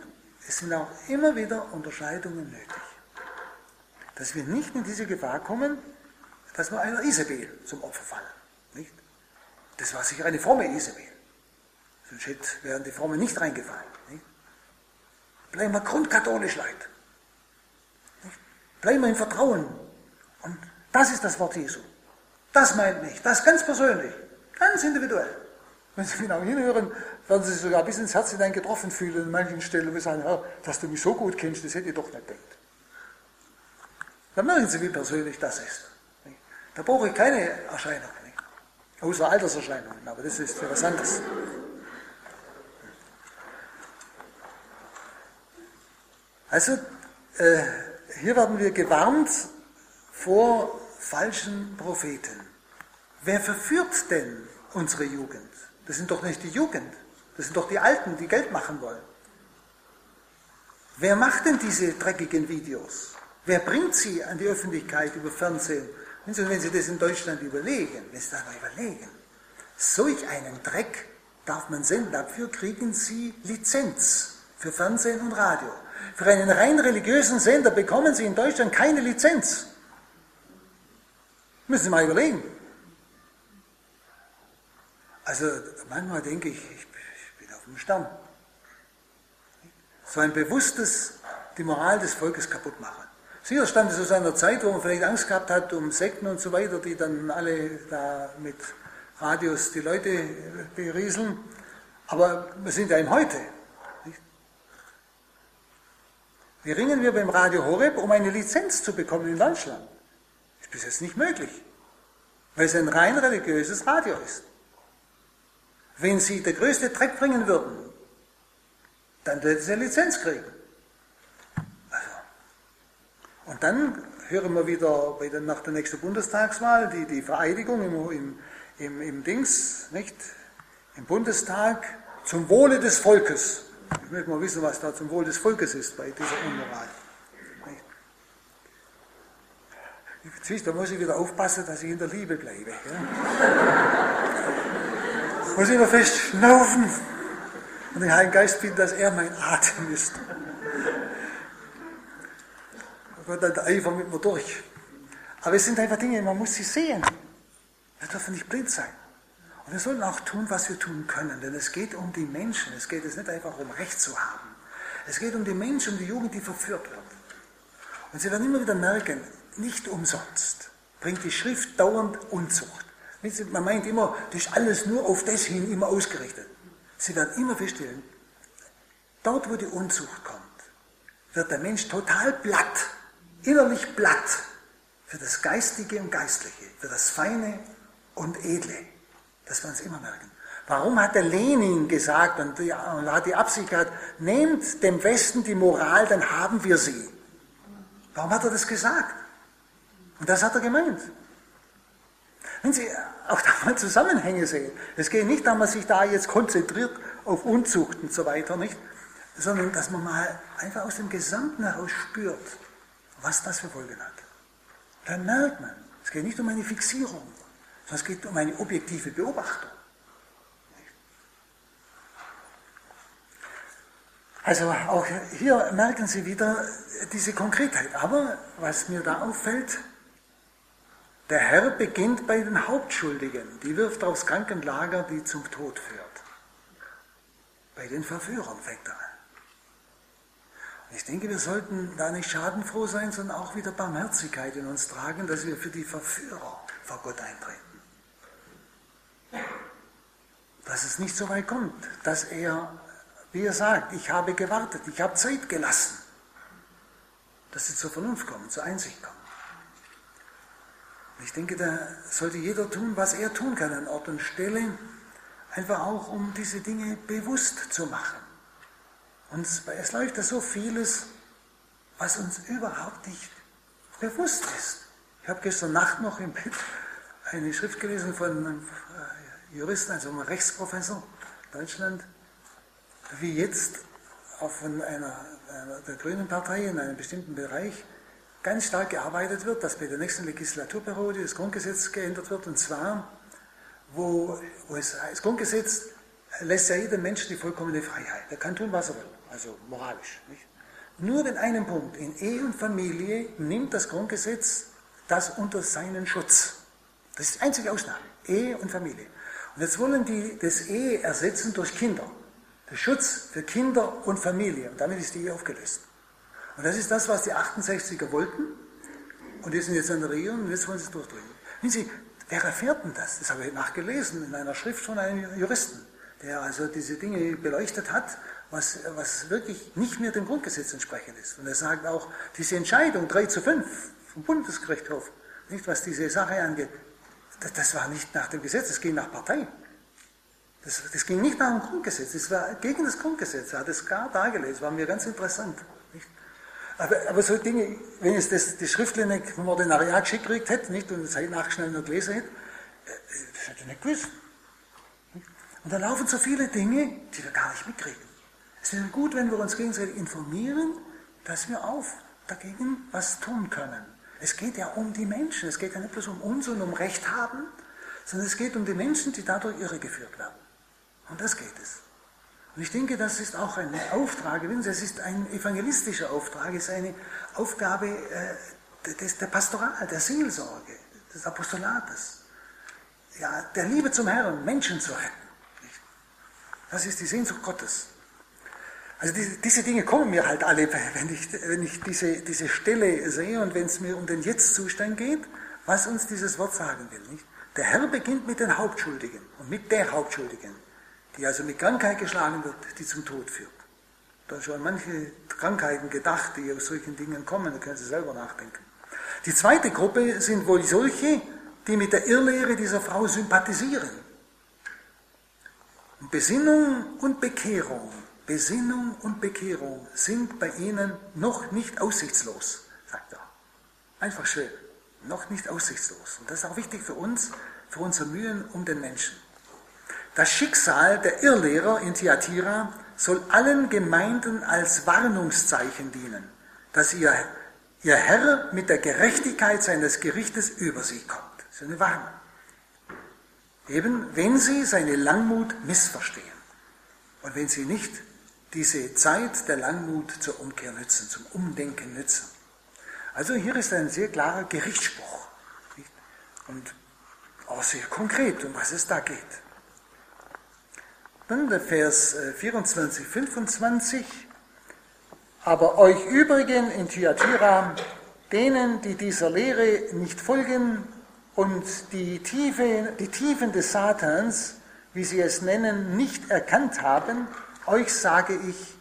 es sind auch immer wieder Unterscheidungen nötig. Dass wir nicht in diese Gefahr kommen, dass wir einer Isabel zum Opfer fallen. Nicht? Das war sicher eine fromme Isabel. Sonst wären die Frommen nicht reingefallen. Nicht? Bleiben wir grundkatholisch leid. Bleiben wir im Vertrauen. Und das ist das Wort Jesu. Das meint mich, das ganz persönlich, ganz individuell. Wenn Sie genau hinhören, werden Sie sich sogar bis ins Herz hinein getroffen fühlen an manchen Stellen und sagen, Herr, dass du mich so gut kennst, das hätte ich doch nicht gedacht. Dann merken Sie, wie persönlich das ist. Da brauche ich keine Erscheinung, außer Alterserscheinungen, aber das ist was anderes. Also, äh, hier werden wir gewarnt vor falschen Propheten. Wer verführt denn unsere Jugend? Das sind doch nicht die Jugend. Das sind doch die Alten, die Geld machen wollen. Wer macht denn diese dreckigen Videos? Wer bringt sie an die Öffentlichkeit über Fernsehen? Wenn Sie, wenn sie das in Deutschland überlegen, wenn Sie das mal überlegen, solch einen Dreck darf man senden, dafür kriegen Sie Lizenz für Fernsehen und Radio. Für einen rein religiösen Sender bekommen Sie in Deutschland keine Lizenz. Müssen Sie mal überlegen. Also manchmal denke ich, ich bin auf dem Stern. So ein bewusstes, die Moral des Volkes kaputt machen. Sicher stand es aus einer Zeit, wo man vielleicht Angst gehabt hat um Sekten und so weiter, die dann alle da mit Radios die Leute berieseln. Aber wir sind ja im Heute. Wie ringen wir beim Radio Horeb, um eine Lizenz zu bekommen in Deutschland? Ist bis jetzt nicht möglich, weil es ein rein religiöses Radio ist. Wenn sie der größte Dreck bringen würden, dann würden sie eine Lizenz kriegen. Also. Und dann hören wir wieder der, nach der nächsten Bundestagswahl die, die Vereidigung im, im, im, im Dings, nicht? Im Bundestag zum Wohle des Volkes. Ich möchte mal wissen, was da zum Wohl des Volkes ist bei dieser Unmoral. Da muss ich wieder aufpassen, dass ich in der Liebe bleibe. Ja? Muss ich noch fest schnaufen und den Heiligen Geist bitten, dass er mein Atem ist. Da wird dann der Eifer mit mir durch. Aber es sind einfach Dinge, man muss sie sehen. Wir dürfen nicht blind sein. Und wir sollen auch tun, was wir tun können, denn es geht um die Menschen. Es geht es nicht einfach um Recht zu haben. Es geht um die Menschen, um die Jugend, die verführt wird. Und Sie werden immer wieder merken, nicht umsonst bringt die Schrift dauernd Unzucht. Man meint immer, das ist alles nur auf das hin immer ausgerichtet. Sie werden immer feststellen, dort wo die Unzucht kommt, wird der Mensch total platt, innerlich platt für das Geistige und Geistliche, für das Feine und Edle. Das werden Sie immer merken. Warum hat der Lenin gesagt und, hat die Absicht gehabt, nehmt dem Westen die Moral, dann haben wir sie. Warum hat er das gesagt? Und das hat er gemeint. Wenn Sie auch da mal Zusammenhänge sehen, es geht nicht darum, dass man sich da jetzt konzentriert auf Unzucht und so weiter, nicht? sondern dass man mal einfach aus dem Gesamten heraus spürt, was das für Folgen hat. Dann merkt man, es geht nicht um eine Fixierung, sondern es geht um eine objektive Beobachtung. Also auch hier merken Sie wieder diese Konkretheit. Aber was mir da auffällt, der Herr beginnt bei den Hauptschuldigen, die wirft aufs Krankenlager, die zum Tod führt. Bei den Verführern fängt er an. Ich denke, wir sollten da nicht schadenfroh sein, sondern auch wieder Barmherzigkeit in uns tragen, dass wir für die Verführer vor Gott eintreten. Dass es nicht so weit kommt, dass er, wie er sagt, ich habe gewartet, ich habe Zeit gelassen, dass sie zur Vernunft kommen, zur Einsicht kommen. Ich denke, da sollte jeder tun, was er tun kann an Ort und Stelle, einfach auch, um diese Dinge bewusst zu machen. Und es läuft da so vieles, was uns überhaupt nicht bewusst ist. Ich habe gestern Nacht noch im Bett eine Schrift gelesen von einem äh, Juristen, also einem Rechtsprofessor in Deutschland, wie jetzt auch von einer, einer der Grünen Partei in einem bestimmten Bereich ganz stark gearbeitet wird, dass bei der nächsten Legislaturperiode das Grundgesetz geändert wird, und zwar, wo, wo es, das Grundgesetz lässt ja jedem Menschen die vollkommene Freiheit. Er kann tun, was er will, also moralisch. Nicht? Nur den einen Punkt, in Ehe und Familie nimmt das Grundgesetz das unter seinen Schutz. Das ist die einzige Ausnahme, Ehe und Familie. Und jetzt wollen die das Ehe ersetzen durch Kinder. Der Schutz für Kinder und Familie. Und damit ist die Ehe aufgelöst. Und das ist das, was die 68er wollten. Und die sind jetzt an der Regierung und jetzt wollen sie es durchdrücken. Wissen Sie, wer erfährt denn das? Das habe ich nachgelesen in einer Schrift von einem Juristen, der also diese Dinge beleuchtet hat, was, was wirklich nicht mehr dem Grundgesetz entsprechend ist. Und er sagt auch, diese Entscheidung 3 zu 5 vom Bundesgerichtshof, nicht was diese Sache angeht, das, das war nicht nach dem Gesetz, es ging nach Partei. Das, das, ging nicht nach dem Grundgesetz, es war gegen das Grundgesetz. Er hat es gar dargelegt, das war mir ganz interessant. Aber, aber so Dinge, wenn es das, die Schriftliche vom Ordinariat geschickt hätte, nicht, und es nachschnell noch gelesen hätte, äh, das hätte ich nicht gewusst. Und da laufen so viele Dinge, die wir gar nicht mitkriegen. Es wäre gut, wenn wir uns gegenseitig informieren, dass wir auf dagegen was tun können. Es geht ja um die Menschen, es geht ja nicht bloß um uns und um Recht haben, sondern es geht um die Menschen, die dadurch irregeführt werden. Und das geht es. Und ich denke, das ist auch ein Auftrag, es ist ein evangelistischer Auftrag, es ist eine Aufgabe äh, des, der Pastoral, der Seelsorge, des Apostolates, ja, der Liebe zum Herrn, Menschen zu retten. Das ist die Sehnsucht Gottes. Also diese, diese, Dinge kommen mir halt alle, wenn ich, wenn ich diese, diese Stelle sehe und wenn es mir um den Jetzt-Zustand geht, was uns dieses Wort sagen will. Nicht? Der Herr beginnt mit den Hauptschuldigen und mit der Hauptschuldigen die also mit Krankheit geschlagen wird, die zum Tod führt. Da schon manche Krankheiten gedacht, die aus solchen Dingen kommen, da können Sie selber nachdenken. Die zweite Gruppe sind wohl solche, die mit der Irrlehre dieser Frau sympathisieren. Besinnung und Bekehrung, Besinnung und Bekehrung sind bei ihnen noch nicht aussichtslos, sagt er. Einfach schön, noch nicht aussichtslos. Und das ist auch wichtig für uns, für unsere Mühen um den Menschen. Das Schicksal der Irrlehrer in Thyatira soll allen Gemeinden als Warnungszeichen dienen, dass ihr, ihr Herr mit der Gerechtigkeit seines Gerichtes über sie kommt. Das ist eine Warnung. Eben, wenn sie seine Langmut missverstehen und wenn sie nicht diese Zeit der Langmut zur Umkehr nützen, zum Umdenken nützen. Also hier ist ein sehr klarer Gerichtsspruch und auch sehr konkret, um was es da geht. Der Vers 24, äh, 25. Aber euch übrigen in Thyatira, denen, die dieser Lehre nicht folgen und die, Tiefe, die Tiefen des Satans, wie sie es nennen, nicht erkannt haben, euch sage ich,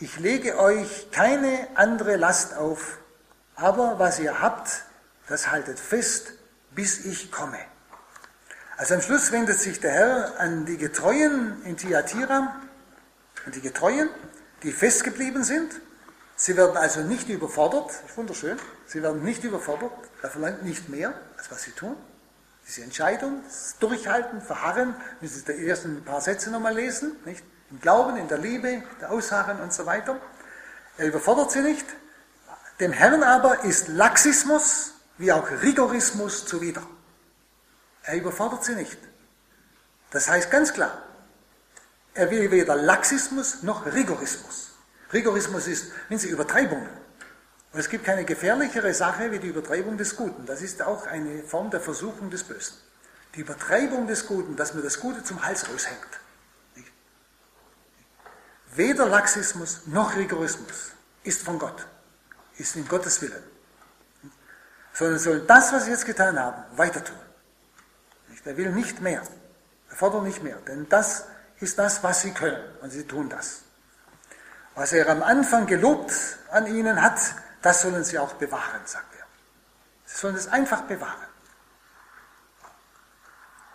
ich lege euch keine andere Last auf, aber was ihr habt, das haltet fest, bis ich komme. Also am Schluss wendet sich der Herr an die Getreuen in Thyatira, an die Getreuen, die festgeblieben sind. Sie werden also nicht überfordert, wunderschön, sie werden nicht überfordert, er verlangt nicht mehr, als was sie tun. Diese Entscheidung, das Durchhalten, Verharren, müssen Sie die ersten paar Sätze nochmal lesen, nicht? Im Glauben, in der Liebe, der Ausharren und so weiter. Er überfordert sie nicht. Dem Herrn aber ist Laxismus wie auch Rigorismus zuwider. Er überfordert sie nicht. Das heißt ganz klar, er will weder Laxismus noch Rigorismus. Rigorismus ist, wenn Sie Übertreibungen. Und es gibt keine gefährlichere Sache wie die Übertreibung des Guten. Das ist auch eine Form der Versuchung des Bösen. Die Übertreibung des Guten, dass mir das Gute zum Hals raushängt. Weder Laxismus noch Rigorismus ist von Gott, ist in Gottes Willen. Sondern sollen das, was sie jetzt getan haben, weiter tun. Er will nicht mehr. Er fordert nicht mehr. Denn das ist das, was sie können. Und sie tun das. Was er am Anfang gelobt an ihnen hat, das sollen sie auch bewahren, sagt er. Sie sollen es einfach bewahren.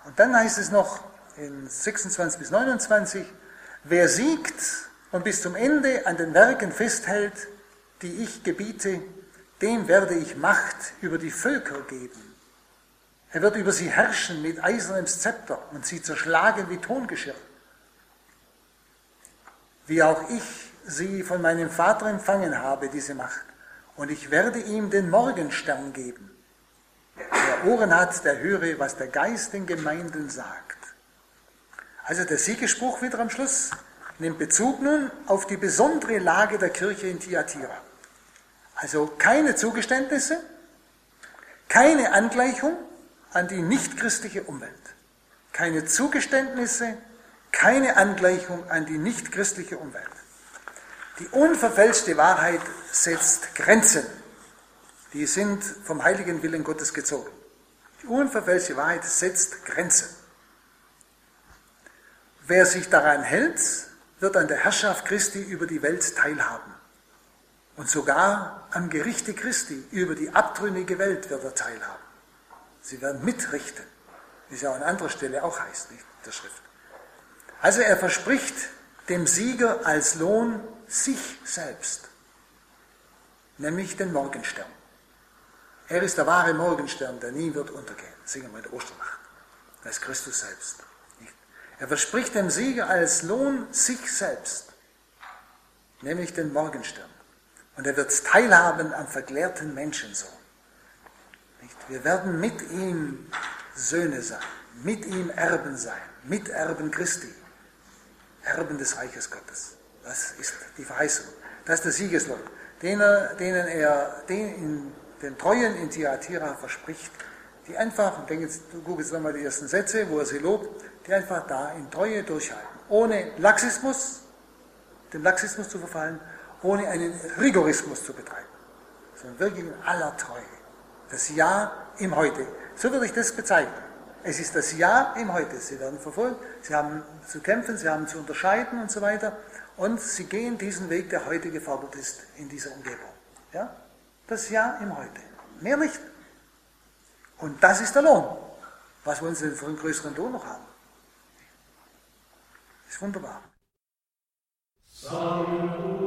Und dann heißt es noch in 26 bis 29, wer siegt und bis zum Ende an den Werken festhält, die ich gebiete, dem werde ich Macht über die Völker geben er wird über sie herrschen mit eisernem Zepter und sie zerschlagen wie Tongeschirr. Wie auch ich sie von meinem Vater empfangen habe, diese Macht. Und ich werde ihm den Morgenstern geben. Wer Ohren hat, der höre, was der Geist den Gemeinden sagt. Also der Siegespruch wieder am Schluss nimmt Bezug nun auf die besondere Lage der Kirche in Thyatira. Also keine Zugeständnisse, keine Angleichung, an die nichtchristliche Umwelt. Keine Zugeständnisse, keine Angleichung an die nichtchristliche Umwelt. Die unverfälschte Wahrheit setzt Grenzen. Die sind vom heiligen Willen Gottes gezogen. Die unverfälschte Wahrheit setzt Grenzen. Wer sich daran hält, wird an der Herrschaft Christi über die Welt teilhaben. Und sogar am Gerichte Christi über die abtrünnige Welt wird er teilhaben. Sie werden mitrichten, wie es ja an anderer Stelle auch heißt, nicht der Schrift. Also er verspricht dem Sieger als Lohn sich selbst, nämlich den Morgenstern. Er ist der wahre Morgenstern, der nie wird untergehen. Singen wir in der Osternacht. Er ist Christus selbst. Nicht? Er verspricht dem Sieger als Lohn sich selbst, nämlich den Morgenstern. Und er wird teilhaben am verklärten Menschensohn. Wir werden mit ihm Söhne sein, mit ihm Erben sein, Miterben Christi, Erben des Reiches Gottes. Das ist die Verheißung. Das ist der Siegeslohn, den er, denen er den, in, den Treuen in Thyatira verspricht, die einfach, und denke jetzt, du guckst nochmal die ersten Sätze, wo er sie lobt, die einfach da in Treue durchhalten. Ohne Laxismus, dem Laxismus zu verfallen, ohne einen Rigorismus zu betreiben, sondern wirklich in aller Treue. Das Ja im Heute. So würde ich das bezeichnen. Es ist das Ja im Heute. Sie werden verfolgt, sie haben zu kämpfen, sie haben zu unterscheiden und so weiter. Und sie gehen diesen Weg, der heute gefordert ist in dieser Umgebung. Ja? Das Ja im Heute. Mehr nicht. Und das ist der Lohn. Was wollen Sie denn für einen größeren Lohn noch haben? Ist wunderbar. Sanctus,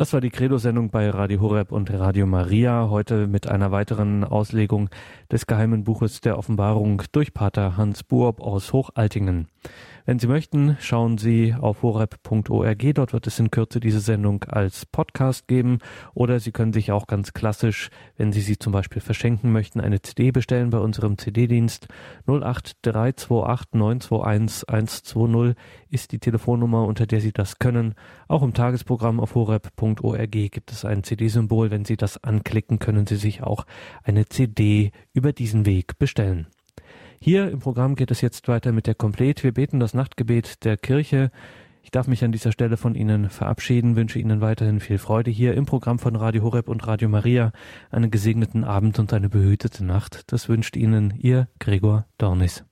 Das war die Credo-Sendung bei Radio Horeb und Radio Maria, heute mit einer weiteren Auslegung des geheimen Buches der Offenbarung durch Pater Hans Buob aus Hochaltingen. Wenn Sie möchten, schauen Sie auf horeb.org. Dort wird es in Kürze diese Sendung als Podcast geben. Oder Sie können sich auch ganz klassisch, wenn Sie sie zum Beispiel verschenken möchten, eine CD bestellen bei unserem CD-Dienst. 08328 921 120 ist die Telefonnummer, unter der Sie das können. Auch im Tagesprogramm auf horeb.org gibt es ein CD-Symbol. Wenn Sie das anklicken, können Sie sich auch eine CD über diesen Weg bestellen. Hier im Programm geht es jetzt weiter mit der Komplet. Wir beten das Nachtgebet der Kirche. Ich darf mich an dieser Stelle von Ihnen verabschieden, wünsche Ihnen weiterhin viel Freude hier im Programm von Radio Horeb und Radio Maria. Einen gesegneten Abend und eine behütete Nacht. Das wünscht Ihnen Ihr Gregor Dornis.